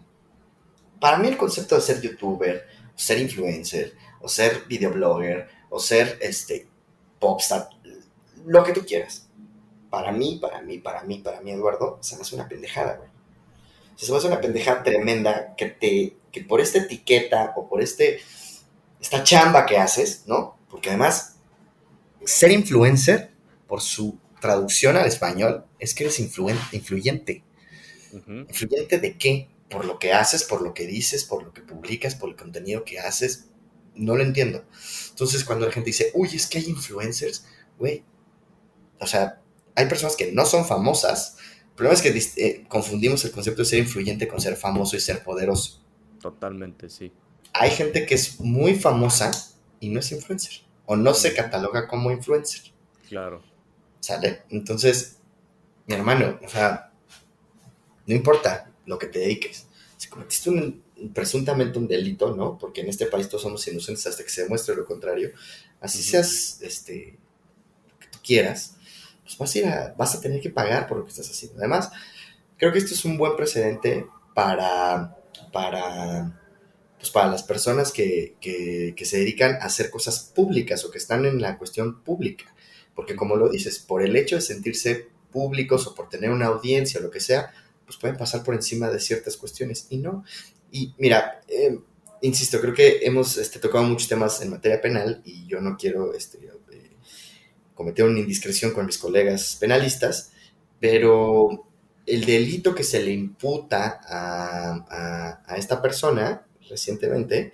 Para mí el concepto de ser youtuber, ser influencer, o ser videoblogger, o ser este popstar, lo que tú quieras para mí, para mí, para mí, para mí, Eduardo, se me hace una pendejada, güey. Se me hace una pendejada tremenda que te, que por esta etiqueta o por este, esta chamba que haces, ¿no? Porque además, ser influencer, por su traducción al español, es que eres influyente. ¿Influyente de qué? Por lo que haces, por lo que dices, por lo que publicas, por el contenido que haces. No lo entiendo. Entonces, cuando la gente dice, uy, es que hay influencers, güey, o sea, hay personas que no son famosas. El problema es que eh, confundimos el concepto de ser influyente con ser famoso y ser poderoso. Totalmente, sí. Hay gente que es muy famosa y no es influencer. O no se cataloga como influencer. Claro. ¿Sale? Entonces, mi hermano, o sea, no importa lo que te dediques. Si cometiste un, presuntamente un delito, ¿no? Porque en este país todos somos inocentes hasta que se demuestre lo contrario. Así seas, este, lo que tú quieras pues vas a, ir a, vas a tener que pagar por lo que estás haciendo. Además, creo que esto es un buen precedente para, para, pues para las personas que, que, se dedican a hacer cosas públicas o que están en la cuestión pública. Porque como lo dices, por el hecho de sentirse públicos o por tener una audiencia o lo que sea, pues pueden pasar por encima de ciertas cuestiones y no. Y mira, eh, insisto, creo que hemos este, tocado muchos temas en materia penal y yo no quiero este, cometieron una indiscreción con mis colegas penalistas, pero el delito que se le imputa a, esta persona recientemente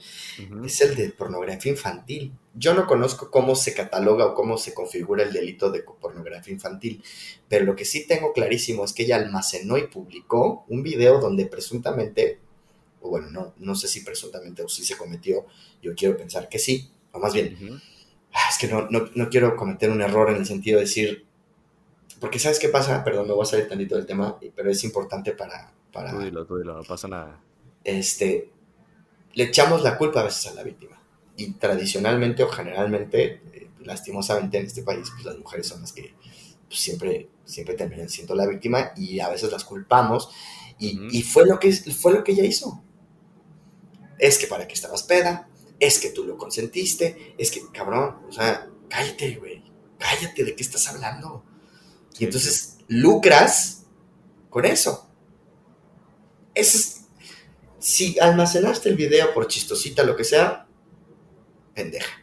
es el de pornografía infantil. Yo no conozco cómo se cataloga o cómo se configura el delito de pornografía infantil, pero lo que sí tengo clarísimo es que ella almacenó y publicó un video donde presuntamente, o bueno, no, no sé si presuntamente o si se cometió, yo quiero pensar que sí, o más bien, es que no, no, quiero cometer un error en el sentido de decir, porque ¿sabes qué pasa? Perdón, me voy a salir tantito del tema, pero es importante para... para tú dilo, tú dilo, no pasa nada. Este, le echamos la culpa a veces a la víctima. Y tradicionalmente o generalmente, eh, lastimosamente en este país, pues las mujeres son las que pues, siempre, siempre terminan siendo la víctima y a veces las culpamos. Y, y, fue, lo que, fue lo que ella hizo. Es que para que estabas peda, es que tú lo consentiste, es que, cabrón, o sea, cállate, güey. cállate, ¿de qué estás hablando? Y entonces lucras con eso. Eso es, si almacenaste el video por chistosita, lo que sea, pendeja.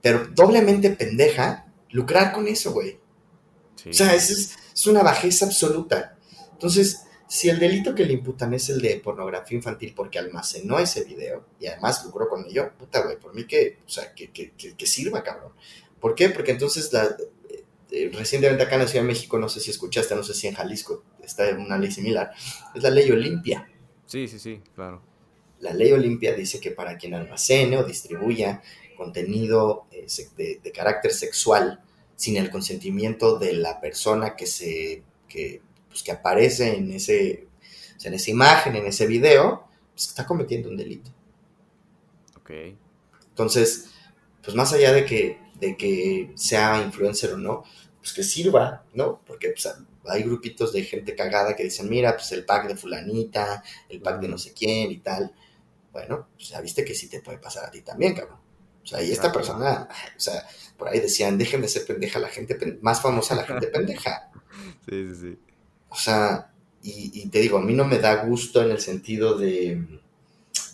Pero doblemente pendeja lucrar con eso, güey. O sea, es, es, una bajeza absoluta. Entonces, si el delito que le imputan es el de pornografía infantil porque almacenó ese video y además lucró con ello, puta, güey, por mí que, o sea, que, que, que, sirva, cabrón. ¿Por qué? Porque entonces la, eh, recientemente acá en la Ciudad de México, no sé si escuchaste, no sé si en Jalisco está una ley similar, es la ley Olimpia. Sí, sí, sí, claro. La ley Olimpia dice que para quien almacene o distribuya contenido eh, de, carácter sexual sin el consentimiento de la persona que se que, pues, que aparece en ese en esa imagen, en ese video, pues está cometiendo un delito. Ok. Entonces, pues más allá de que, de que sea influencer o no, pues que sirva, ¿no? Porque pues, hay grupitos de gente cagada que dicen, mira, pues el pack de fulanita, el pack de no sé quién y tal. Bueno, pues ya viste que sí te puede pasar a ti también, cabrón. O sea, y esta persona, o sea, por ahí decían, dejen de ser pendeja la gente, más famosa la gente pendeja. Sí, sí, sí. O sea, y, te digo, a mí no me da gusto en el sentido de,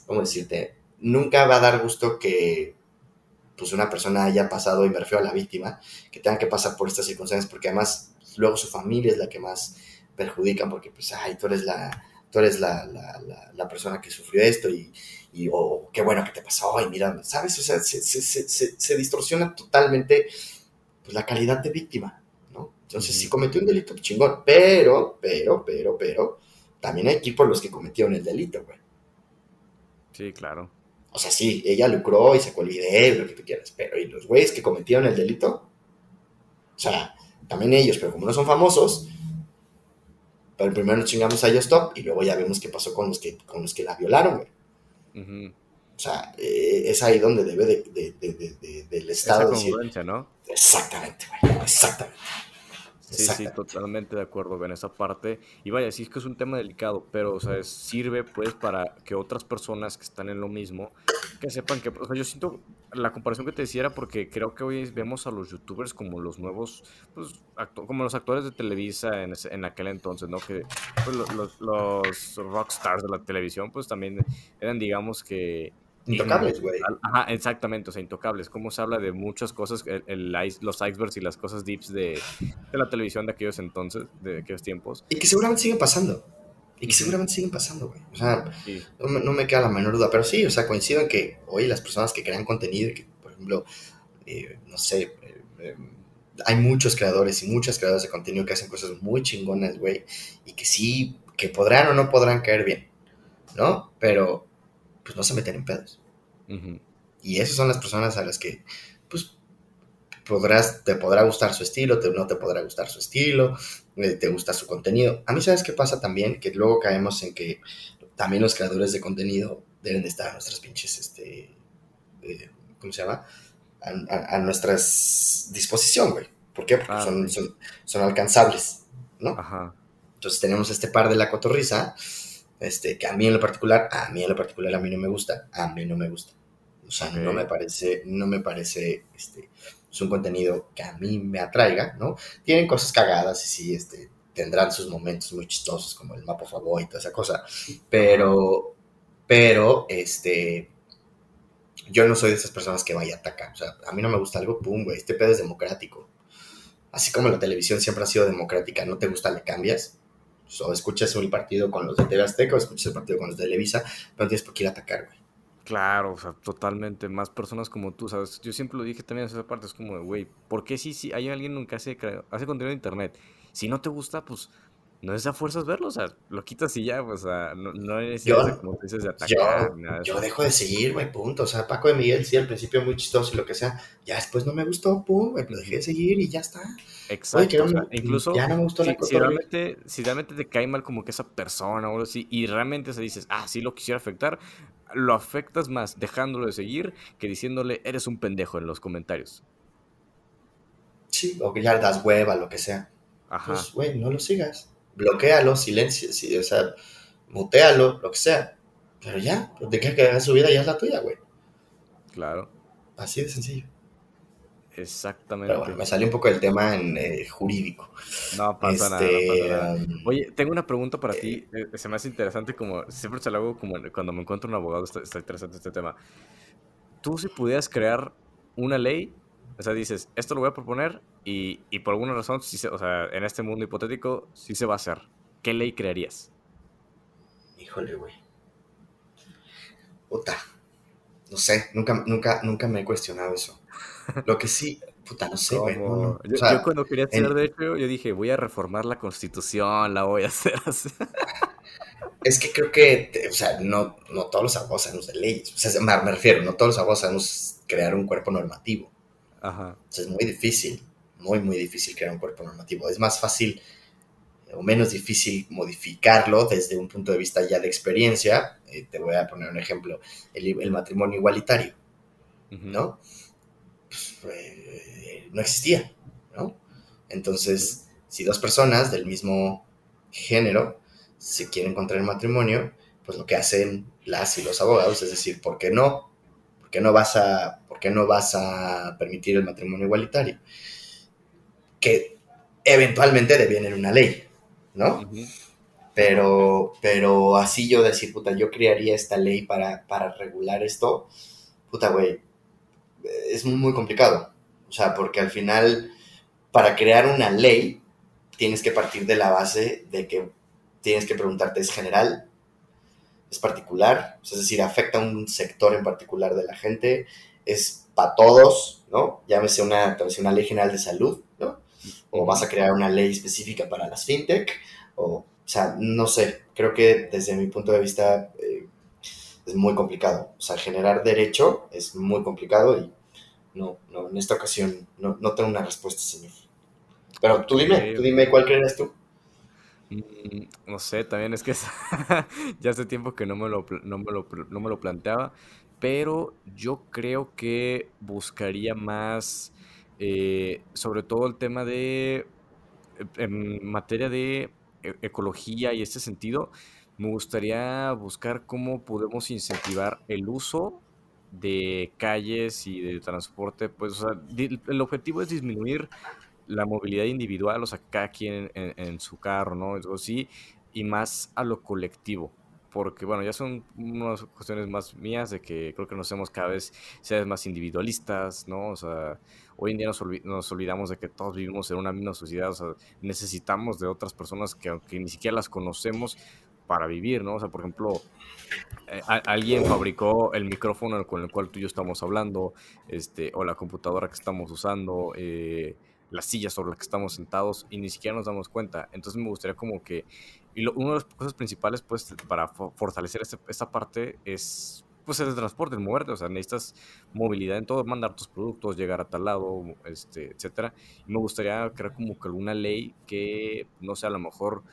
¿cómo decirte? Nunca va a dar gusto que pues una persona haya pasado, y me refiero a la víctima, que tenga que pasar por estas circunstancias, porque además luego su familia es la que más perjudican, porque pues, ay, tú eres la, tú eres la, la, la, persona que sufrió esto y, y oh, qué bueno que te pasó, y mira, ¿sabes? O sea, se, se, se, se distorsiona totalmente pues, la calidad de víctima. Entonces, si cometió un delito, chingón, pero, pero, pero, pero, también hay que ir por los que cometieron el delito, güey. Sí, claro. O sea, sí, ella lucró y sacó el video, lo que tú quieras, pero ¿y los güeyes que cometieron el delito? O sea, también ellos, pero como no son famosos, pero primero nos chingamos a ellos top y luego ya vemos qué pasó con los que, con los que la violaron, güey. O sea, eh, es ahí donde debe de, de, de, del Estado Esa ¿no? Exactamente, güey, exactamente. Sí, sí, totalmente de acuerdo en esa parte. Y vaya, sí es que es un tema delicado, pero, o sea, sirve pues para que otras personas que están en lo mismo, que sepan que, o sea, yo siento, la comparación que te decía era porque creo que hoy vemos a los youtubers como los nuevos, pues, como los actores de Televisa en, en aquel entonces, ¿no? Que pues, los, los rockstars de la televisión, pues también eran, digamos que Intocables, güey. Ajá, exactamente, o sea, intocables. Cómo se habla de muchas cosas, el, los icebergs y las cosas deeps de, la televisión de aquellos entonces, de aquellos tiempos. Y que seguramente siguen pasando. Y que seguramente siguen pasando, güey. O sea, no, me, queda la menor duda. Pero sí, o sea, coincido en que hoy las personas que crean contenido, que, por ejemplo, eh, no sé, eh, eh, hay muchos creadores y muchas creadoras de contenido que hacen cosas muy chingonas, güey. Y que sí, que podrán o no podrán caer bien, ¿no? Pero pues no se meten en pedos. Y esas son las personas a las que, pues, podrás, te podrá gustar su estilo, te, no te podrá gustar su estilo, eh, te gusta su contenido. A mí, ¿sabes qué pasa también? Que luego caemos en que también los creadores de contenido deben de estar a nuestras pinches, este, eh, ¿cómo se llama? A, a, nuestras disposición, güey. ¿Por qué? Porque ah, son, son, son, alcanzables, ¿no? Ajá. Entonces tenemos este par de la cotorriza, este, que a mí en lo particular, a mí en lo particular a mí no me gusta, a mí no me gusta. O sea, no me parece, no me parece, este, es un contenido que a mí me atraiga, ¿no? Tienen cosas cagadas y sí, este, tendrán sus momentos muy chistosos como el mapa favor y toda esa cosa, pero, pero, este, yo no soy de esas personas que vaya a atacar, o sea, a mí no me gusta algo, pum, güey, este pedo es democrático. Así como la televisión siempre ha sido democrática, no te gusta, le cambias, o escuchas el partido con los de TV Azteca o escuchas el partido con los de Televisa, pero no tienes por qué ir a atacar, güey. Claro, o sea, totalmente. Más personas como tú, ¿sabes? Yo siempre lo dije también en esa parte, es como de, güey, ¿por qué si, si hay alguien que hace, hace contenido en internet? Si no te gusta, pues no es a fuerzas verlo, o sea, lo quitas y ya, pues, o sea, no, no hay necesidad, como dices, de atacar. Yo, yo dejo de seguir, güey, punto. O sea, Paco de Miguel, sí, al principio muy chistoso y lo que sea, ya después no me gustó, pum, güey, lo dejé de seguir y ya está. Exacto. incluso, ya no me gustó si, la si realmente, si realmente te cae mal como que esa persona o algo así, y realmente se dices, ah, sí lo quisiera afectar, lo afectas más dejándolo de seguir que diciéndole, eres un pendejo en los comentarios. Sí, o que ya das hueva, lo que sea. Ajá. Pues, güey, no lo sigas bloquealo, silencio, o sea, mutealo, lo que sea. Pero ya, pues, de que haga su vida ya es la tuya, güey. Claro. Así de sencillo. Exactamente. Pero bueno, me salió un poco del tema en eh, jurídico. No pasa nada, no Este, pasa nada. um, Oye, tengo una pregunta para ti. eh, se me hace interesante como, siempre se lo hago como cuando me encuentro un abogado, está, está interesante este tema. Tú si pudieras crear una ley, o sea, dices, esto lo voy a proponer y, y por alguna razón, sí se- o sea, en este mundo hipotético, sí se va a hacer. ¿Qué ley crearías? Híjole, güey. Puta. No sé, nunca, nunca, nunca me he cuestionado eso. Lo que sí, puta, no sé, güey. no. Yo, O sea, yo cuando quería en- ser de hecho, yo dije, voy a reformar la constitución, la voy a hacer así. es que creo que, o sea, no, no todos los abogados sabemos de leyes. O sea, me, refiero, no todos los abogados sabemos crear un cuerpo normativo. Ajá. O sea, es muy difícil, muy, muy difícil crear un cuerpo normativo. Es más fácil o menos difícil modificarlo desde un punto de vista ya de experiencia. Eh, te voy a poner un ejemplo, el, el matrimonio igualitario. ¿no? Eh, no existía, ¿no? Entonces, si dos personas del mismo género se quieren contraer matrimonio, pues lo que hacen las y los abogados es decir, ¿por qué no? ¿Por qué no vas a, por qué no vas a permitir el matrimonio igualitario? Que eventualmente deviene en una ley, ¿no? Pero, pero así yo decir, puta, yo crearía esta ley para, para regular esto, puta, güey, es muy, complicado. O sea, porque al final, para crear una ley, tienes que partir de la base de que tienes que preguntarte, ¿es general? ¿Es particular? Es decir, ¿afecta a un sector en particular de la gente? ¿Es para todos? ¿No? Llámese una, una ley general de salud, ¿no? O vas a crear una ley específica para las fintech, o, o sea, no sé, creo que desde mi punto de vista eh, es muy complicado. O sea, generar derecho es muy complicado y no, no, en esta ocasión no, no tengo una respuesta, señor. Pero tú dime, tú dime cuál creerías tú. Mm, No sé, también es que es- ya hace tiempo que no me lo, no me lo, no me lo planteaba, pero yo creo que buscaría más, eh, sobre todo el tema de, eh, en materia de e- ecología y este sentido, me gustaría buscar cómo podemos incentivar el uso de calles y de transporte, pues, o sea, el objetivo es disminuir la movilidad individual, o sea, cada quien en, su carro, ¿no? Eso sí, y más a lo colectivo. Porque, bueno, ya son unas cuestiones más mías de que creo que nos hacemos cada vez seres más individualistas, ¿no? O sea, hoy en día nos olvidamos de que todos vivimos en una misma sociedad, o sea, necesitamos de otras personas que aunque ni siquiera las conocemos para vivir, ¿no? O sea, por ejemplo, eh, alguien fabricó el micrófono con el cual tú y yo estamos hablando, este, o la computadora que estamos usando, eh, la silla sobre la que estamos sentados y ni siquiera nos damos cuenta. Entonces me gustaría como que, y lo- una de las cosas principales pues para fo- fortalecer esta parte es pues el transporte, el moverte, o sea, necesitas movilidad en todo, mandar tus productos, llegar a tal lado, este, etcétera. Y me gustaría crear como que alguna ley que, no sé, a lo mejor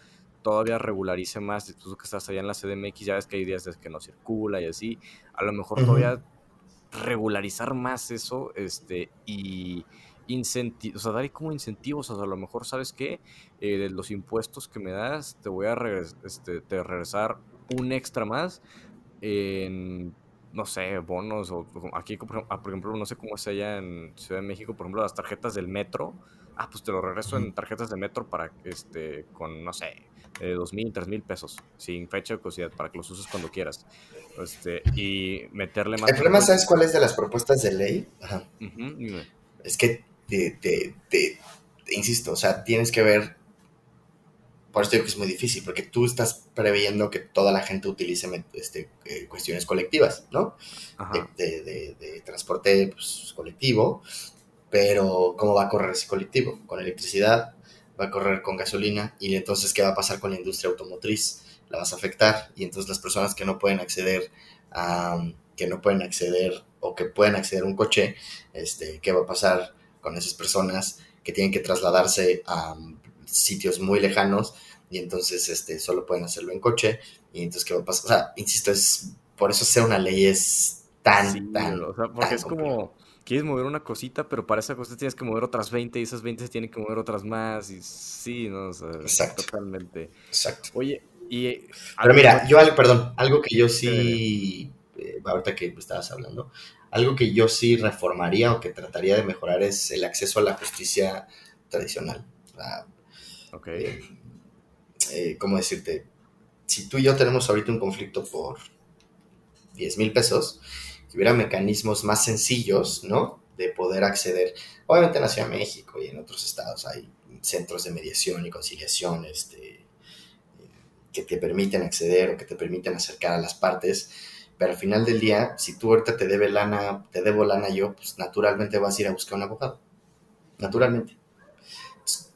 todavía regularice más, tú que estás allá en la CDMX, ya ves que hay días de que no circula y así, a lo mejor todavía regularizar más eso, este, y incenti- o sea, dar como incentivos, o sea, a lo mejor, ¿sabes qué? Eh, de los impuestos que me das, te voy a regres- este, te regresar un extra más en, no sé, bonos, o aquí, por ejemplo, ah, por ejemplo, no sé cómo es allá en Ciudad de México, por ejemplo, las tarjetas del metro, ah, pues te lo regreso en tarjetas de metro para, este, con, no sé, dos mil, tres mil pesos, sin fecha de caducidad, para que los uses cuando quieras. Este, y meterle más... El problema, ¿sabes cuál es de las propuestas de ley? Ajá. Es que te, te- te- te insisto, o sea, tienes que ver. Por eso digo que es muy difícil, porque tú estás previendo que toda la gente utilice este, eh, cuestiones colectivas, ¿no? De- de transporte pues, colectivo, pero ¿cómo va a correr ese colectivo? Con electricidad, va a correr con gasolina, y entonces, ¿qué va a pasar con la industria automotriz? La vas a afectar, y entonces las personas que no pueden acceder a, que no pueden acceder o que pueden acceder a un coche, este, ¿qué va a pasar con esas personas que tienen que trasladarse a sitios muy lejanos y entonces este, solo pueden hacerlo en coche? Y entonces, ¿qué va a pasar? O sea, insisto, es, por eso ser una ley es tan, Sí, tan, o sea, porque tan es complejo. como, quieres mover una cosita, pero para esa cosa tienes que mover otras 20 y esas 20 se tienen que mover otras más y sí, no, o sea, Exacto. totalmente. Exacto. Oye, y eh, Pero mira, yo perdón, algo que yo Sí, eh, ahorita que estabas hablando, algo que yo sí reformaría o que trataría de mejorar es el acceso a la justicia tradicional. ok. Eh, eh, ¿Cómo decirte? Si tú y yo tenemos ahorita un conflicto por 10 mil pesos, que hubiera mecanismos más sencillos, ¿no? De poder acceder. Obviamente en la Ciudad de México y en otros estados hay centros de mediación y conciliación este, que te permiten acceder o que te permiten acercar a las partes. Pero al final del día, si tú ahorita te debe lana, te debo lana yo, pues naturalmente vas a ir a buscar un abogado. Naturalmente.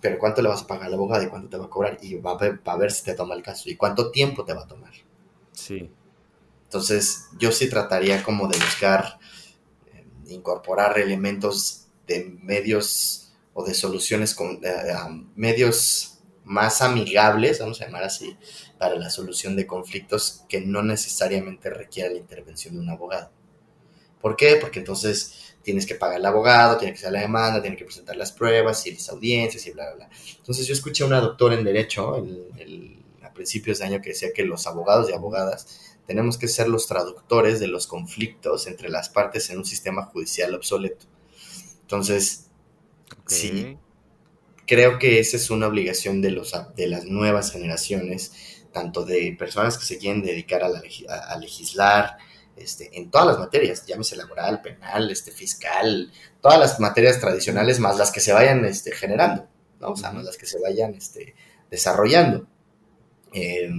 Pero ¿cuánto le vas a pagar al abogado y cuánto te va a cobrar? Y va a ver, va a ver si te toma el caso y cuánto tiempo te va a tomar. Sí. Entonces, yo sí trataría como de buscar eh, incorporar elementos de medios o de soluciones con eh, medios más amigables, vamos a llamar así, para la solución de conflictos que no necesariamente requiera la intervención de un abogado. ¿Por qué? Porque entonces tienes que pagar al abogado, tiene que hacer la demanda, tiene que presentar las pruebas, y las audiencias y bla, bla, bla. Entonces yo escuché a una doctora en Derecho a principios de año que decía que los abogados y abogadas tenemos que ser los traductores de los conflictos entre las partes en un sistema judicial obsoleto. Entonces, sí, creo que esa es una obligación de, los, de las nuevas generaciones, tanto de personas que se quieren dedicar a, a, legislar, este, en todas las materias, llámese laboral, penal, este, fiscal, todas las materias tradicionales, más las que se vayan este, generando, ¿no? O sea, más las que se vayan este, desarrollando. Eh,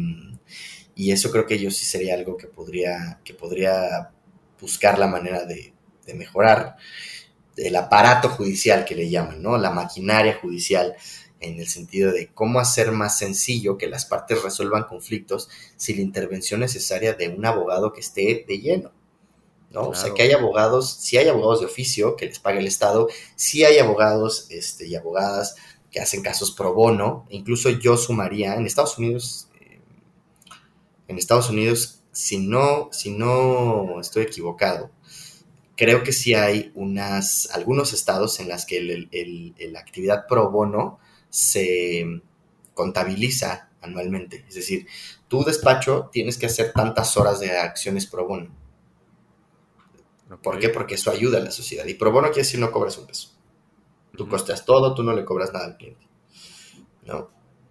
y eso creo que yo sí sería algo que podría, que podría buscar la manera de, mejorar. El aparato judicial que le llaman, ¿no? La maquinaria judicial en el sentido de cómo hacer más sencillo que las partes resuelvan conflictos sin la intervención necesaria de un abogado que esté de lleno. ¿no? O sea, que hay abogados, si hay abogados de oficio que les pague el Estado, si hay abogados este, y abogadas que hacen casos pro bono, incluso yo sumaría, en Estados Unidos en Estados Unidos, si no, si no estoy equivocado, creo que sí hay unas, algunos estados en las que la actividad pro bono se contabiliza anualmente. Es decir, tu despacho tienes que hacer tantas horas de acciones pro bono. ¿Por qué? Porque eso ayuda a la sociedad. Y pro bono quiere decir no cobras un peso. Tú costeas todo, tú no le cobras nada al cliente. ¿No?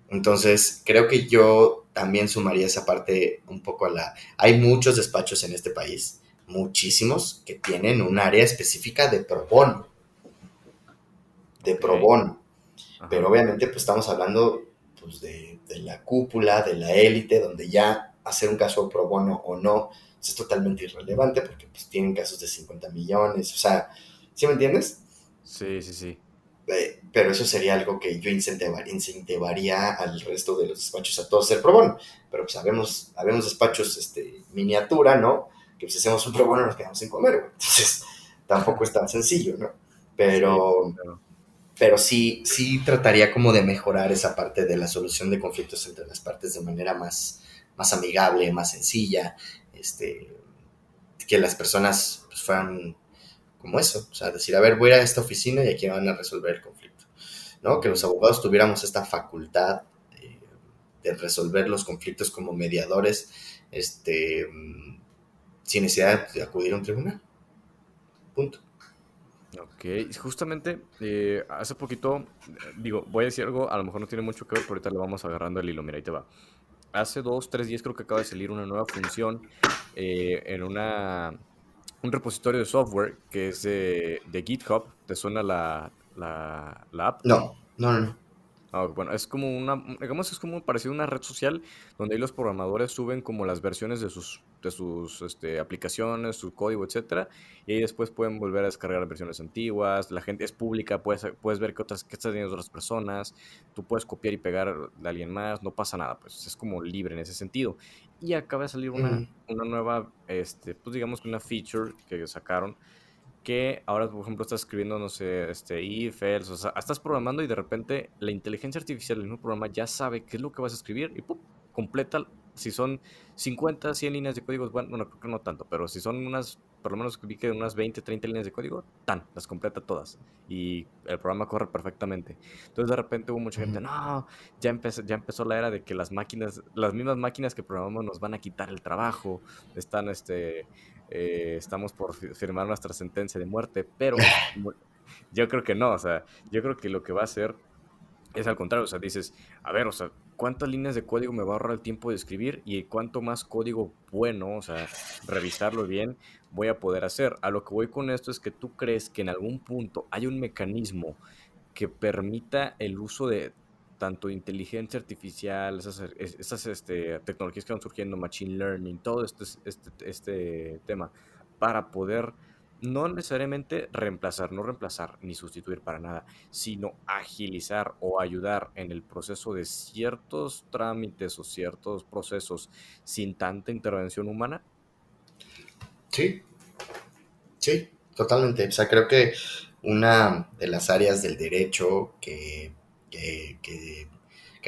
Entonces, creo que yo también sumaría esa parte un poco a la... Hay muchos despachos en este país, muchísimos, que tienen un área específica de pro bono. De pro bono. Pero obviamente pues estamos hablando pues, de, la cúpula, de la élite, donde ya hacer un caso pro bono o no es totalmente irrelevante porque pues tienen casos de 50 millones, o sea, ¿sí me entiendes? Sí, sí, sí. Eh, pero eso sería algo que yo incentivaría, al resto de los despachos a todos hacer pro bono. Pero pues sabemos, habemos despachos este, miniatura, ¿no? Que pues hacemos un pro bono y nos quedamos sin comer, Entonces, tampoco es tan sencillo, ¿no? Pero, pero sí, sí trataría como de mejorar esa parte de la solución de conflictos entre las partes de manera más, más amigable, más sencilla, este, que las personas pues, fueran como eso, o sea, decir, a ver, voy a esta oficina y aquí van a resolver el conflicto, ¿no? Que los abogados tuviéramos esta facultad de resolver los conflictos como mediadores, este, sin necesidad de acudir a un tribunal. Punto. Ok, justamente eh, hace poquito, digo, voy a decir algo, a lo mejor no tiene mucho que ver, pero ahorita le vamos agarrando el hilo, mira, ahí te va. Hace dos, tres días creo que acaba de salir una nueva función eh, en una un repositorio de software que es de, GitHub. ¿Te suena la, la, app? No, no, no. Ah, bueno, es como una, digamos, es como parecido a una red social donde ahí los programadores suben como las versiones de sus, de sus este, aplicaciones, su código, etcétera, y ahí después pueden volver a descargar versiones antiguas, la gente es pública, puedes, puedes ver qué otras, qué están teniendo otras personas, tú puedes copiar y pegar de alguien más, no pasa nada, pues es como libre en ese sentido. Y acaba de salir una, una nueva, este, pues digamos que una feature que sacaron, que ahora, por ejemplo, estás escribiendo, no sé, este, if, else, o sea, estás programando y de repente la inteligencia artificial del mismo programa ya sabe qué es lo que vas a escribir y ¡pum! completa, si son 50, 100 líneas de código, bueno, no, creo que no tanto, pero si son unas, por lo menos vi que unas 20, 30 líneas de código, tan, las completa todas. Y el programa corre perfectamente. Entonces de repente hubo mucha gente, no, ya empezó, ya empezó la era de que las máquinas, las mismas máquinas que programamos nos van a quitar el trabajo, están, este, eh, estamos por firmar nuestra sentencia de muerte, pero yo creo que no, o sea, yo creo que lo que va a hacer es al contrario, o sea, dices, a ver, o sea, ¿cuántas líneas de código me va a ahorrar el tiempo de escribir y cuánto más código bueno, o sea, revisarlo bien, voy a poder hacer? A lo que voy con esto es que tú crees que en algún punto hay un mecanismo que permita el uso de tanto inteligencia artificial, esas, esas este, tecnologías que van surgiendo, machine learning, todo este, este, este tema, para poder no necesariamente reemplazar, no reemplazar ni sustituir para nada, sino agilizar o ayudar en el proceso de ciertos trámites o ciertos procesos sin tanta intervención humana? Sí, sí, totalmente. O sea, creo que una de las áreas del derecho que, que,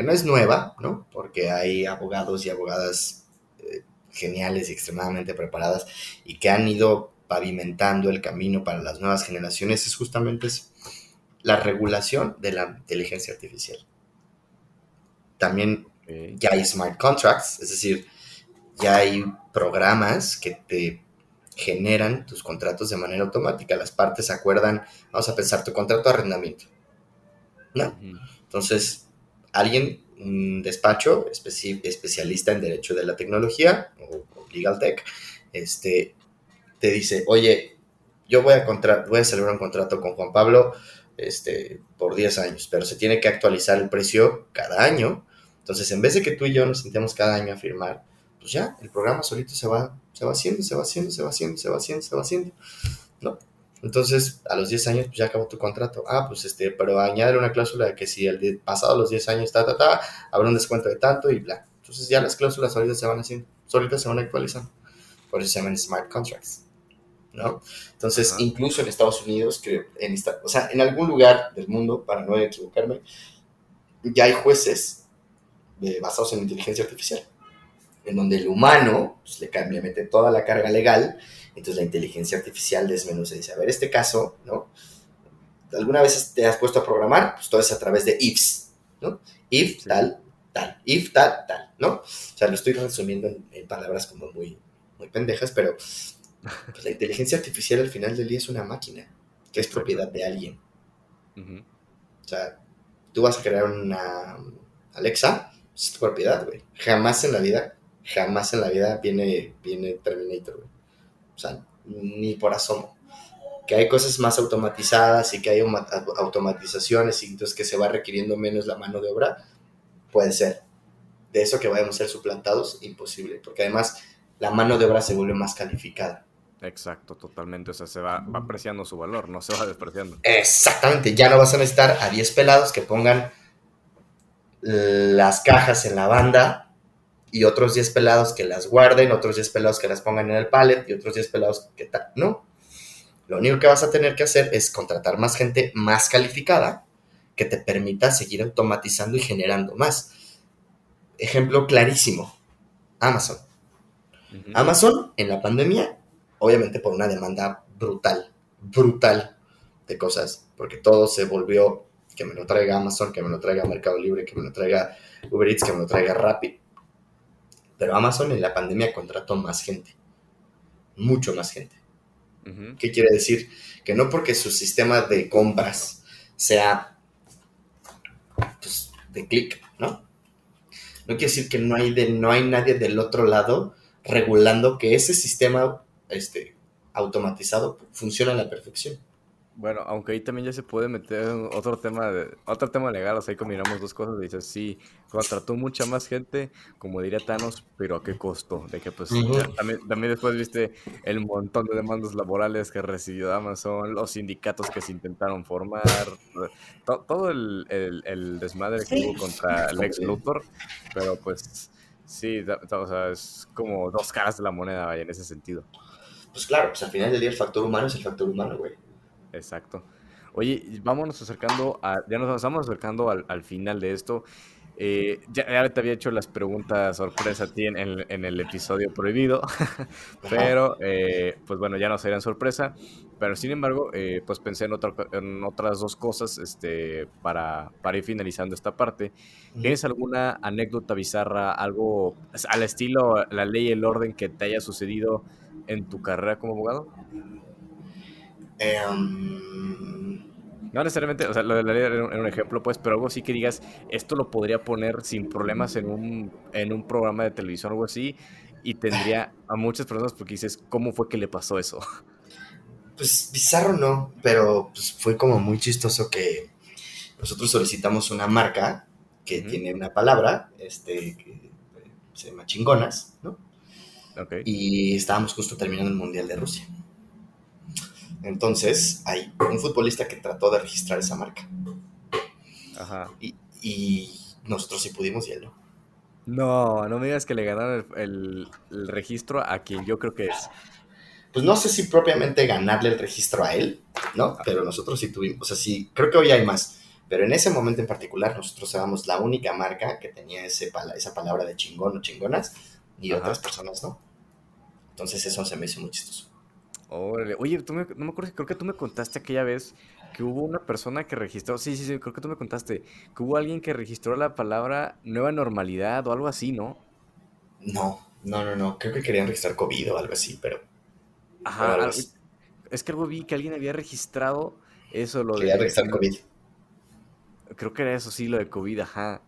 no es nueva, ¿no? Porque hay abogados y abogadas eh, geniales y extremadamente preparadas y que han ido pavimentando el camino para las nuevas generaciones es justamente la regulación de la inteligencia artificial. También ya hay smart contracts, es decir, ya hay programas que te generan tus contratos de manera automática. Las partes acuerdan, vamos a pensar, tu contrato de arrendamiento. ¿No? Entonces, alguien, un despacho especialista en derecho de la tecnología o, legal tech, este, te dice, oye, yo voy a, voy a celebrar un contrato con Juan Pablo este, por 10 años, pero se tiene que actualizar el precio cada año. Entonces, en vez de que tú y yo nos sintamos cada año a firmar, pues ya, el programa solito se va, se va haciendo, se va haciendo, se va haciendo, se va haciendo, se va haciendo, ¿no? Entonces, a los 10 años, pues ya acabó tu contrato. Ah, pues este, pero añade una cláusula de que si el pasado los 10 años, ta, ta, ta, habrá un descuento de tanto y bla. Entonces ya las cláusulas solitas se van haciendo, solitas se van actualizando. Por eso se llaman smart contracts. ¿No? Entonces, incluso en Estados Unidos, que en esta, o sea, en algún lugar del mundo, para no equivocarme, ya hay jueces basados en inteligencia artificial, en donde el humano pues, le cambia, mete toda la carga legal, entonces la inteligencia artificial desmenuza y dice, a ver, este caso, ¿no? ¿Alguna vez te has puesto a programar? Pues todo es a través de ifs, ¿no? If tal, tal, if tal, tal, ¿no? O sea, lo estoy resumiendo en, en palabras como muy, muy pendejas, pero pues la inteligencia artificial al final del día es una máquina que es propiedad de alguien. O sea, tú vas a crear una Alexa, es tu propiedad, güey. Jamás en la vida, jamás en la vida viene, viene Terminator, güey. O sea, ni por asomo. Que hay cosas más automatizadas y que hay automatizaciones y entonces que se va requiriendo menos la mano de obra, puede ser. De eso que vayamos a ser suplantados, imposible. Porque además la mano de obra se vuelve más calificada. Exacto, totalmente. O sea, se va, apreciando su valor, no se va despreciando. Exactamente. Ya no vas a necesitar a 10 pelados que pongan las cajas en la banda y otros 10 pelados que las guarden, otros 10 pelados que las pongan en el pallet y otros 10 pelados que tal. No. Lo único que vas a tener que hacer es contratar más gente más calificada que te permita seguir automatizando y generando más. Ejemplo clarísimo. Amazon. Amazon en la pandemia obviamente por una demanda brutal, brutal de cosas, porque todo se volvió que me lo traiga Amazon, que me lo traiga Mercado Libre, que me lo traiga Uber Eats, que me lo traiga Rapid. Pero Amazon en la pandemia contrató más gente, mucho más gente. ¿Qué quiere decir? Que no porque su sistema de compras sea pues, de clic, ¿no? No quiere decir que no hay, de, no hay nadie del otro lado regulando que ese sistema este, automatizado funciona a la perfección. Bueno, aunque ahí también ya se puede meter otro tema de, otro tema legal, o sea, ahí combinamos dos cosas, dices, sí, contrató mucha más gente, como diría Thanos, pero ¿a qué costo? De que pues también, también, después viste el montón de demandas laborales que recibió Amazon, los sindicatos que se intentaron formar, todo el, el, desmadre que hubo contra Lex Luthor, pero pues sí, o sea, es como dos caras de la moneda, vaya, en ese sentido pues claro, pues al final del día el factor humano es el factor humano, güey. Exacto. Oye, vámonos acercando a, ya nos estamos acercando al, final de esto. Eh, ya, te había hecho las preguntas sorpresa a ti en, el episodio prohibido, pero eh, pues bueno, ya no serían sorpresa. Pero sin embargo, eh, pues pensé en, en otras dos cosas este, para, para ir finalizando esta parte. ¿Tienes alguna anécdota bizarra, algo al estilo la ley y el orden que te haya sucedido en tu carrera como abogado? Em, no necesariamente, o sea, lo de la ley era un, ejemplo, pues, pero algo así que digas, esto lo podría poner sin problemas en un, en un programa de televisión o algo así, y tendría a muchas personas porque dices, ¿cómo fue que le pasó eso? Pues bizarro no, pero pues, fue como muy chistoso que nosotros solicitamos una marca que tiene una palabra, este, que se llama chingonas, ¿no? Okay. Y estábamos justo terminando el Mundial de Rusia. Entonces, hay un futbolista que trató de registrar esa marca. Ajá. Y, nosotros sí pudimos y él no. No, no me digas que le ganaron el, registro a quien yo creo que es. Pues no sé si propiamente ganarle el registro a él, ¿no? Pero nosotros sí tuvimos, o sea, sí, creo que hoy hay más. Pero en ese momento en particular, nosotros éramos la única marca que tenía ese esa palabra de chingón o chingonas y otras personas no. Entonces eso se me hizo muy chistoso. Oye, tú me, no me acuerdo, creo que tú me contaste aquella vez que hubo una persona que registró, sí, sí, sí, creo que tú me contaste, que hubo alguien que registró la palabra nueva normalidad o algo así, ¿no? No, no, no, no, creo que querían registrar COVID o algo así, pero... Ajá, es que algo vi que alguien había registrado eso, lo Quería registrar COVID. Creo que era eso, sí, lo de COVID, ajá.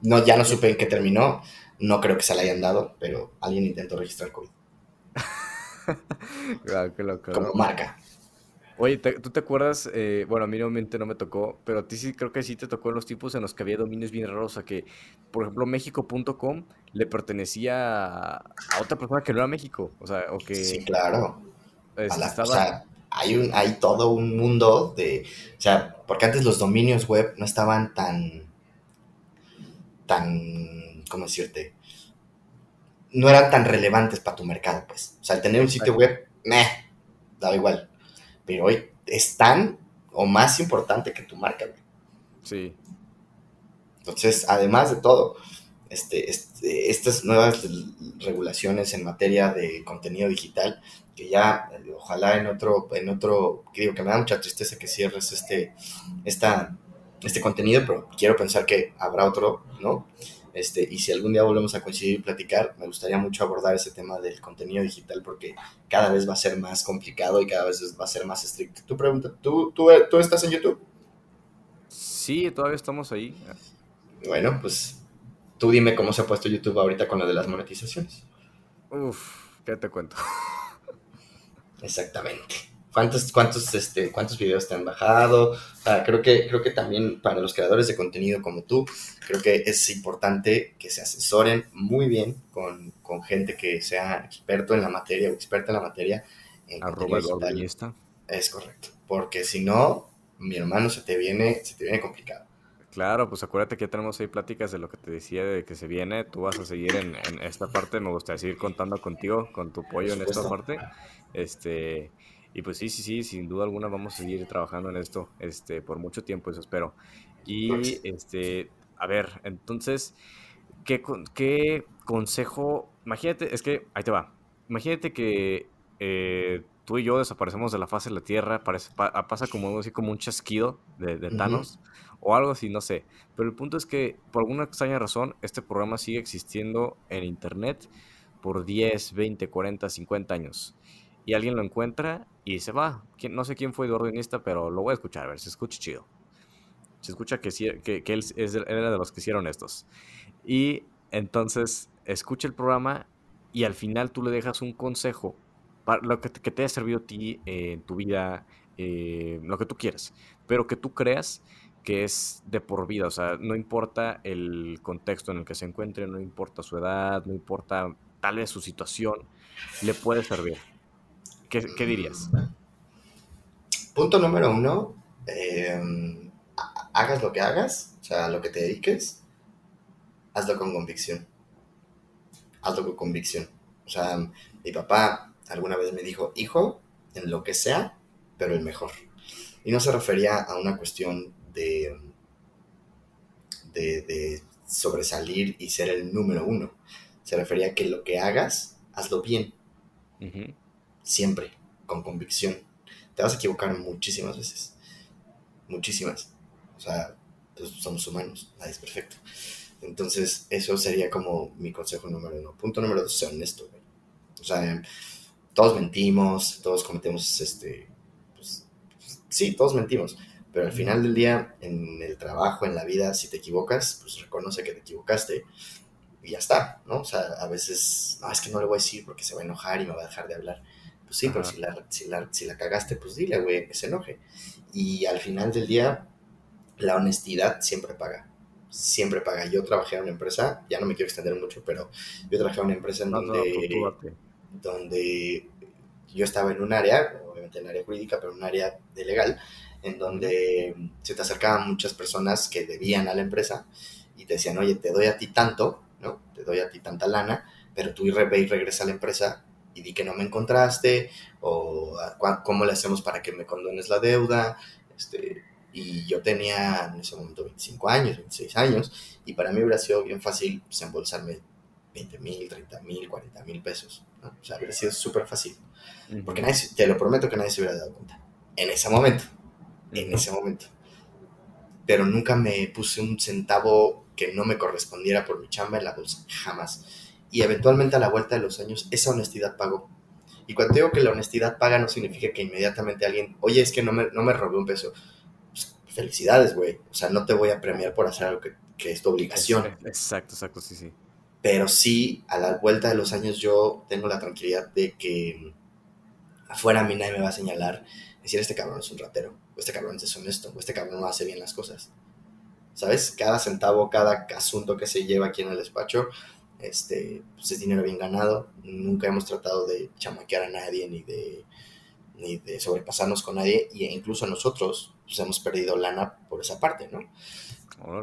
No, ya no supe en qué terminó, no creo que se la hayan dado, pero alguien intentó registrar COVID. Como marca. Oye, ¿tú te acuerdas? Eh, bueno, a mí obviamente no me tocó, pero a ti sí creo que sí te tocó en los tipos en los que había dominios bien raros. O sea, que, por ejemplo, México.com le pertenecía a otra persona que no era México. O sea, o que. Sí, claro. o sea, hay, un, hay todo un mundo de. O sea, porque antes los dominios web no estaban tan. tan. ¿Cómo decirte? no eran tan relevantes para tu mercado, pues. O sea, el tener un sitio web, meh, daba igual. Pero hoy es tan o más importante que tu marca, güey. Sí. Entonces, además de todo, este, este, estas nuevas regulaciones en materia de contenido digital, que ya ojalá en otro, en otro, que digo que me da mucha tristeza que cierres este, esta, este contenido, pero quiero pensar que habrá otro, ¿no? Este, y si algún día volvemos a coincidir y platicar, me gustaría mucho abordar ese tema del contenido digital porque cada vez va a ser más complicado y cada vez va a ser más estricto. ¿Tú, pregunta, ¿tú, tú, tú estás en YouTube? Sí, todavía estamos ahí. Bueno, pues tú dime cómo se ha puesto YouTube ahorita con lo de las monetizaciones. Uf, ¿qué te cuento? Exactamente. ¿Cuántos, cuántos, este, cuántos videos te han bajado? creo, que, creo que también para los creadores de contenido como tú, creo que es importante que se asesoren muy bien con, gente que sea experto en la materia o experta en la materia. En Arroba Es correcto. Porque si no, mi hermano, se te viene, se te viene complicado. Claro, pues acuérdate que ya tenemos ahí pláticas de lo que te decía de que se viene. Tú vas a seguir en, esta parte. Me gustaría seguir contando contigo, con tu apoyo en esta parte. Este, y pues sí, sí, sí, sin duda alguna vamos a seguir trabajando en esto este, por mucho tiempo, eso espero. Y este, a ver, entonces, ¿qué, qué consejo? Imagínate, es que, ahí te va. Imagínate que eh, tú y yo desaparecemos de la faz de la Tierra, parece, pasa como así como un chasquido de, de Thanos o algo así, no sé. Pero el punto es que por alguna extraña razón este programa sigue existiendo en Internet por 10, 20, 40, 50 años y alguien lo encuentra y se va. No sé quién fue Eduardo Iniesta, pero lo voy a escuchar, a ver, se escucha chido. Se escucha que, que, que él es, era de los que hicieron estos. Y entonces escucha el programa y al final tú le dejas un consejo para lo que te, que haya servido a ti en tu vida, eh, lo que tú quieras, pero que tú creas que es de por vida, o sea, no importa el contexto en el que se encuentre, no importa su edad, no importa tal vez su situación, le puede servir. ¿Qué, dirías? Punto número uno, em, hagas lo que hagas, o sea, lo que te dediques, hazlo con convicción. Hazlo con convicción. O sea, mi papá alguna vez me dijo, hijo, en lo que sea, pero el mejor. Y no se refería a una cuestión de, de, sobresalir y ser el número uno. Se refería a que lo que hagas, hazlo bien. Siempre, con convicción. Te vas a equivocar muchísimas veces. Muchísimas. O sea, pues, somos humanos, nadie es perfecto. Entonces, eso sería como mi consejo número uno. Punto número dos, ser honesto, O sea, todos mentimos, todos cometemos, este, pues, sí, todos mentimos, pero al final del día, en el trabajo, en la vida, si te equivocas, pues reconoce que te equivocaste y ya está, ¿no? O sea, a veces, no, es que no le voy a decir porque se va a enojar y me va a dejar de hablar. Pues sí, pero si la, si, la, si la cagaste, pues dile, güey, que se enoje. Y al final del día, la honestidad siempre paga siempre paga. Yo trabajé en una empresa, ya no me quiero extender mucho, pero yo trabajé en una empresa en donde, donde yo estaba en un área, obviamente en área jurídica, pero en un área de legal, en donde se te acercaban muchas personas que debían a la empresa y te decían, oye, te doy a ti tanto, ¿no? Te doy a ti tanta lana, pero tú ve y regresa a la empresa y di que no me encontraste, o cómo le hacemos para que me condones la deuda, este, y yo tenía en ese momento 25 años, 26 años, y para mí hubiera sido bien fácil pues, embolsarme 20 mil, 30 mil, 40 mil pesos. O sea, hubiera sido súper fácil. Porque nadie, te lo prometo que nadie se hubiera dado cuenta. En ese momento. En ese momento. Pero nunca me puse un centavo que no me correspondiera por mi chamba en la bolsa. Jamás. Y eventualmente a la vuelta de los años, esa honestidad pagó. Y cuando digo que la honestidad paga, no significa que inmediatamente alguien, oye, es que no me, no me robé un peso felicidades, güey. O sea, no te voy a premiar por hacer algo que, es tu obligación. Exacto, exacto, sí, sí. Pero sí, a la vuelta de los años yo tengo la tranquilidad de que afuera a mí nadie me va a señalar, decir, este cabrón es un ratero, o este cabrón es deshonesto, o este cabrón no hace bien las cosas. ¿Sabes? Cada centavo, cada asunto que se lleva aquí en el despacho, este, pues es dinero bien ganado. Nunca hemos tratado de chamaquear a nadie ni de, ni de sobrepasarnos con nadie, e incluso nosotros pues hemos perdido lana por esa parte, ¿no?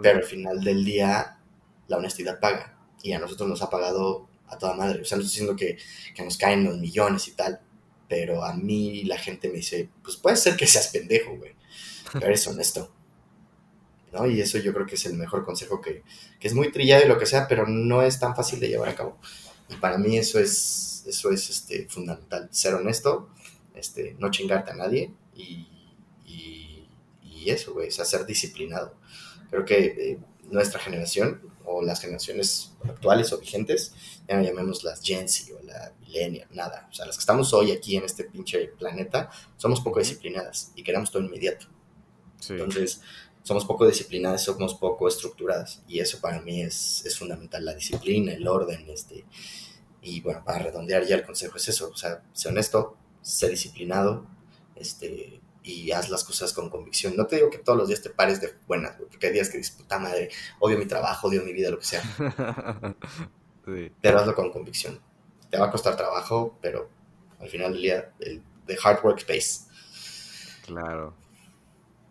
Pero al final del día, la honestidad paga. Y a nosotros nos ha pagado a toda madre. O sea, no estoy diciendo que, que nos caen los millones y tal. Pero a mí la gente me dice, pues puede ser que seas pendejo, güey. Pero eres honesto. ¿No? Y eso yo creo que es el mejor consejo que, que, es muy trillado y lo que sea, pero no es tan fácil de llevar a cabo. Y para mí eso es, eso es este, fundamental, ser honesto, este, no chingarte a nadie y, y eso, güey, o sea, ser disciplinado. Creo que eh, nuestra generación o las generaciones actuales o vigentes, ya no llamemos las Gen Z o la Millennial, nada. O sea, las que estamos hoy aquí en este pinche planeta, somos poco disciplinadas y queremos todo inmediato. Entonces, somos poco disciplinadas, somos poco estructuradas. Y eso para mí es, es fundamental, la disciplina, el orden. Este, y bueno, para redondear ya el consejo es eso, o sea, sé honesto, sé disciplinado, este, y haz las cosas con convicción. No te digo que todos los días te pares de buenas, porque hay días que dices, puta madre, odio mi trabajo, odio mi vida, lo que sea. Pero hazlo con convicción. Te va a costar trabajo, pero al final del día, el, the hard work pays. Claro.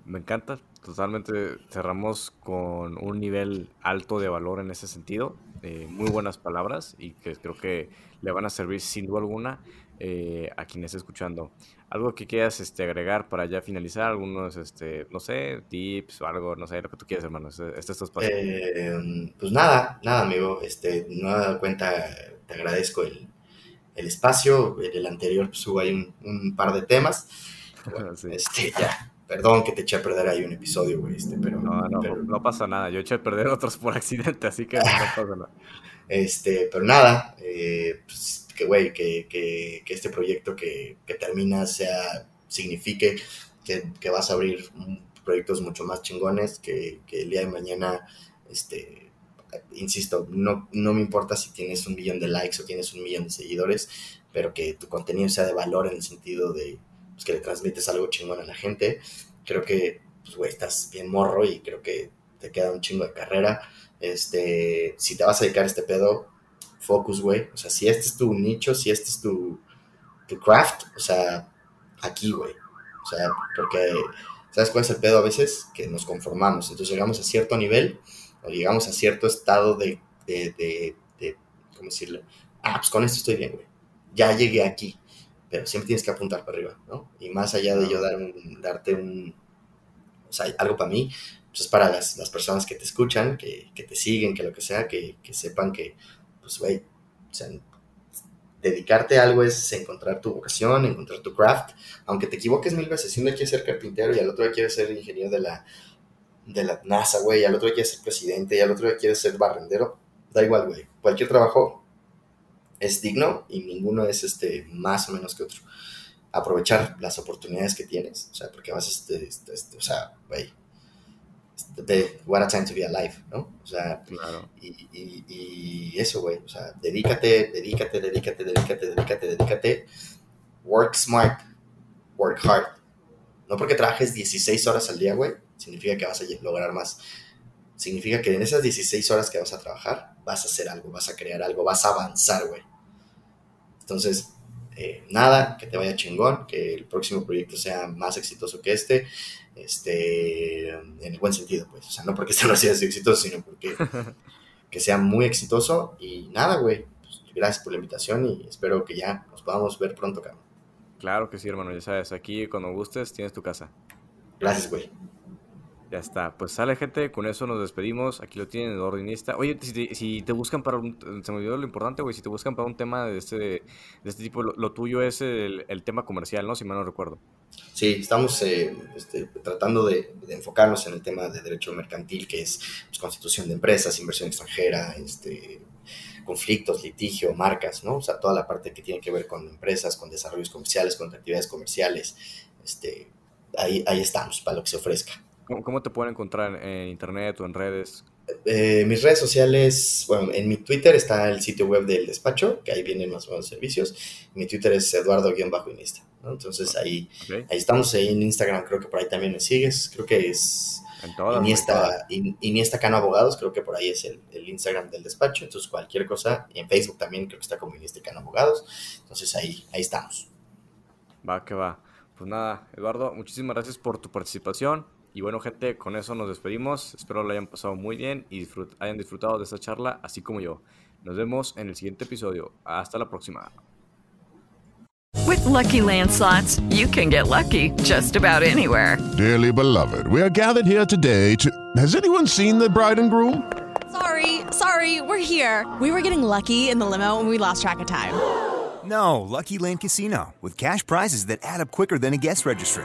Me encanta. Totalmente cerramos con un nivel alto de valor en ese sentido. Eh, muy buenas palabras y que creo que le van a servir sin duda alguna eh, a quienes escuchando. Algo que quieras este, agregar para ya finalizar, algunos, este, no sé, tips o algo, no sé, lo que tú quieras, hermano. Este, este es tu espacio. Eh, pues nada, nada, amigo. Este, no me dado cuenta, te agradezco el, el espacio. En el anterior pues, hubo ahí un, un par de temas. este, ya, perdón que te eché a perder ahí un episodio, güey, este, pero no, no, no pasa nada. Yo eché a perder otros por accidente, así que no pasa nada. Este, pero nada, eh, pues, que, güey, que, que, que, este proyecto que, que, termina sea, signifique que, vas a abrir proyectos mucho más chingones, que, el día de mañana, este, insisto, no, no me importa si tienes un millón de likes o tienes un millón de seguidores, pero que tu contenido sea de valor en el sentido de pues, que le transmites algo chingón a la gente. Creo que, pues, güey, estás bien morro y creo que te queda un chingo de carrera. Este, si te vas a dedicar a este pedo, focus, güey. O sea, si este es tu nicho, si este es tu, tu craft, o sea, aquí, güey. O sea, porque, ¿sabes cuál es el pedo a veces? Que nos conformamos. Entonces llegamos a cierto nivel o llegamos a cierto estado de, de, de, de ¿cómo decirlo? Ah, pues con esto estoy bien, güey. Ya llegué aquí. Pero siempre tienes que apuntar para arriba, ¿no? Y más allá de yo dar un, darte un, o sea, algo para mí, pues es para las, las, personas que te escuchan, que, que, te siguen, que lo que sea, que, que sepan que, pues, güey, o sea, dedicarte a algo es encontrar tu vocación, encontrar tu craft, aunque te equivoques mil veces, si uno quiere ser carpintero y al otro día quiere ser ingeniero de la, de la NASA, güey, al otro día quiere ser presidente y al otro día quiere ser barrendero, da igual, güey, cualquier trabajo es digno y ninguno es este, más o menos que otro. Aprovechar las oportunidades que tienes, o sea, porque vas, este, este, este o sea, güey, de what a time to be alive, ¿no? O sea, y, y, y, eso, güey, o sea, dedícate, dedícate, dedícate, dedícate, dedícate, dedícate. Work smart, work hard. No porque trabajes 16 horas al día, güey, significa que vas a lograr más. Significa que en esas 16 horas que vas a trabajar, vas a hacer algo, vas a crear algo, vas a avanzar, güey. Entonces, eh, nada, que te vaya chingón, que el próximo proyecto sea más exitoso que este este, en el buen sentido, pues, o sea, no porque este no sea exitoso, sino porque que sea muy exitoso y nada, güey, pues, gracias por la invitación y espero que ya nos podamos ver pronto, cabrón. Claro que sí, hermano, ya sabes, aquí cuando gustes tienes tu casa. Gracias, güey. Ya está, pues sale gente, con eso nos despedimos, aquí lo tienen el ordinista. Oye, si te, buscan para un, se me olvidó lo importante, güey, si te buscan para un tema de este, de este tipo, lo, tuyo es el, tema comercial, ¿no? Si mal no recuerdo. Sí, estamos eh, este, tratando de, enfocarnos en el tema de derecho mercantil, que es pues, constitución de empresas, inversión extranjera, este, conflictos, litigio, marcas, ¿no? O sea, toda la parte que tiene que ver con empresas, con desarrollos comerciales, con actividades comerciales. Este, ahí, ahí estamos, para lo que se ofrezca. ¿Cómo, te pueden encontrar en internet o en redes? Eh, mis redes sociales, bueno, en mi Twitter está el sitio web del despacho, que ahí vienen más o menos servicios. Mi Twitter es eduardo-inista. ¿no? Entonces ahí, ahí estamos, ahí en Instagram creo que por ahí también me sigues, creo que es en todas, Iniesta, Iniesta Cano Abogados, creo que por ahí es el, el, Instagram del despacho, entonces cualquier cosa, y en Facebook también creo que está como Iniesta Cano Abogados, entonces ahí, ahí estamos. Va, que va. Pues nada, Eduardo, muchísimas gracias por tu participación. Y bueno, gente, con eso nos despedimos. Espero lo hayan pasado muy bien y hayan disfrutado de esta charla, así como yo. Nos vemos en el siguiente episodio. Hasta la próxima. With lucky landslots, you can get lucky just about anywhere. Dearly beloved, we are gathered here today to. Has anyone seen the bride and groom? Sorry, sorry, we're here. We were getting lucky in the limo and we lost track of time. No, Lucky Land Casino, with cash prizes that add up quicker than a guest registry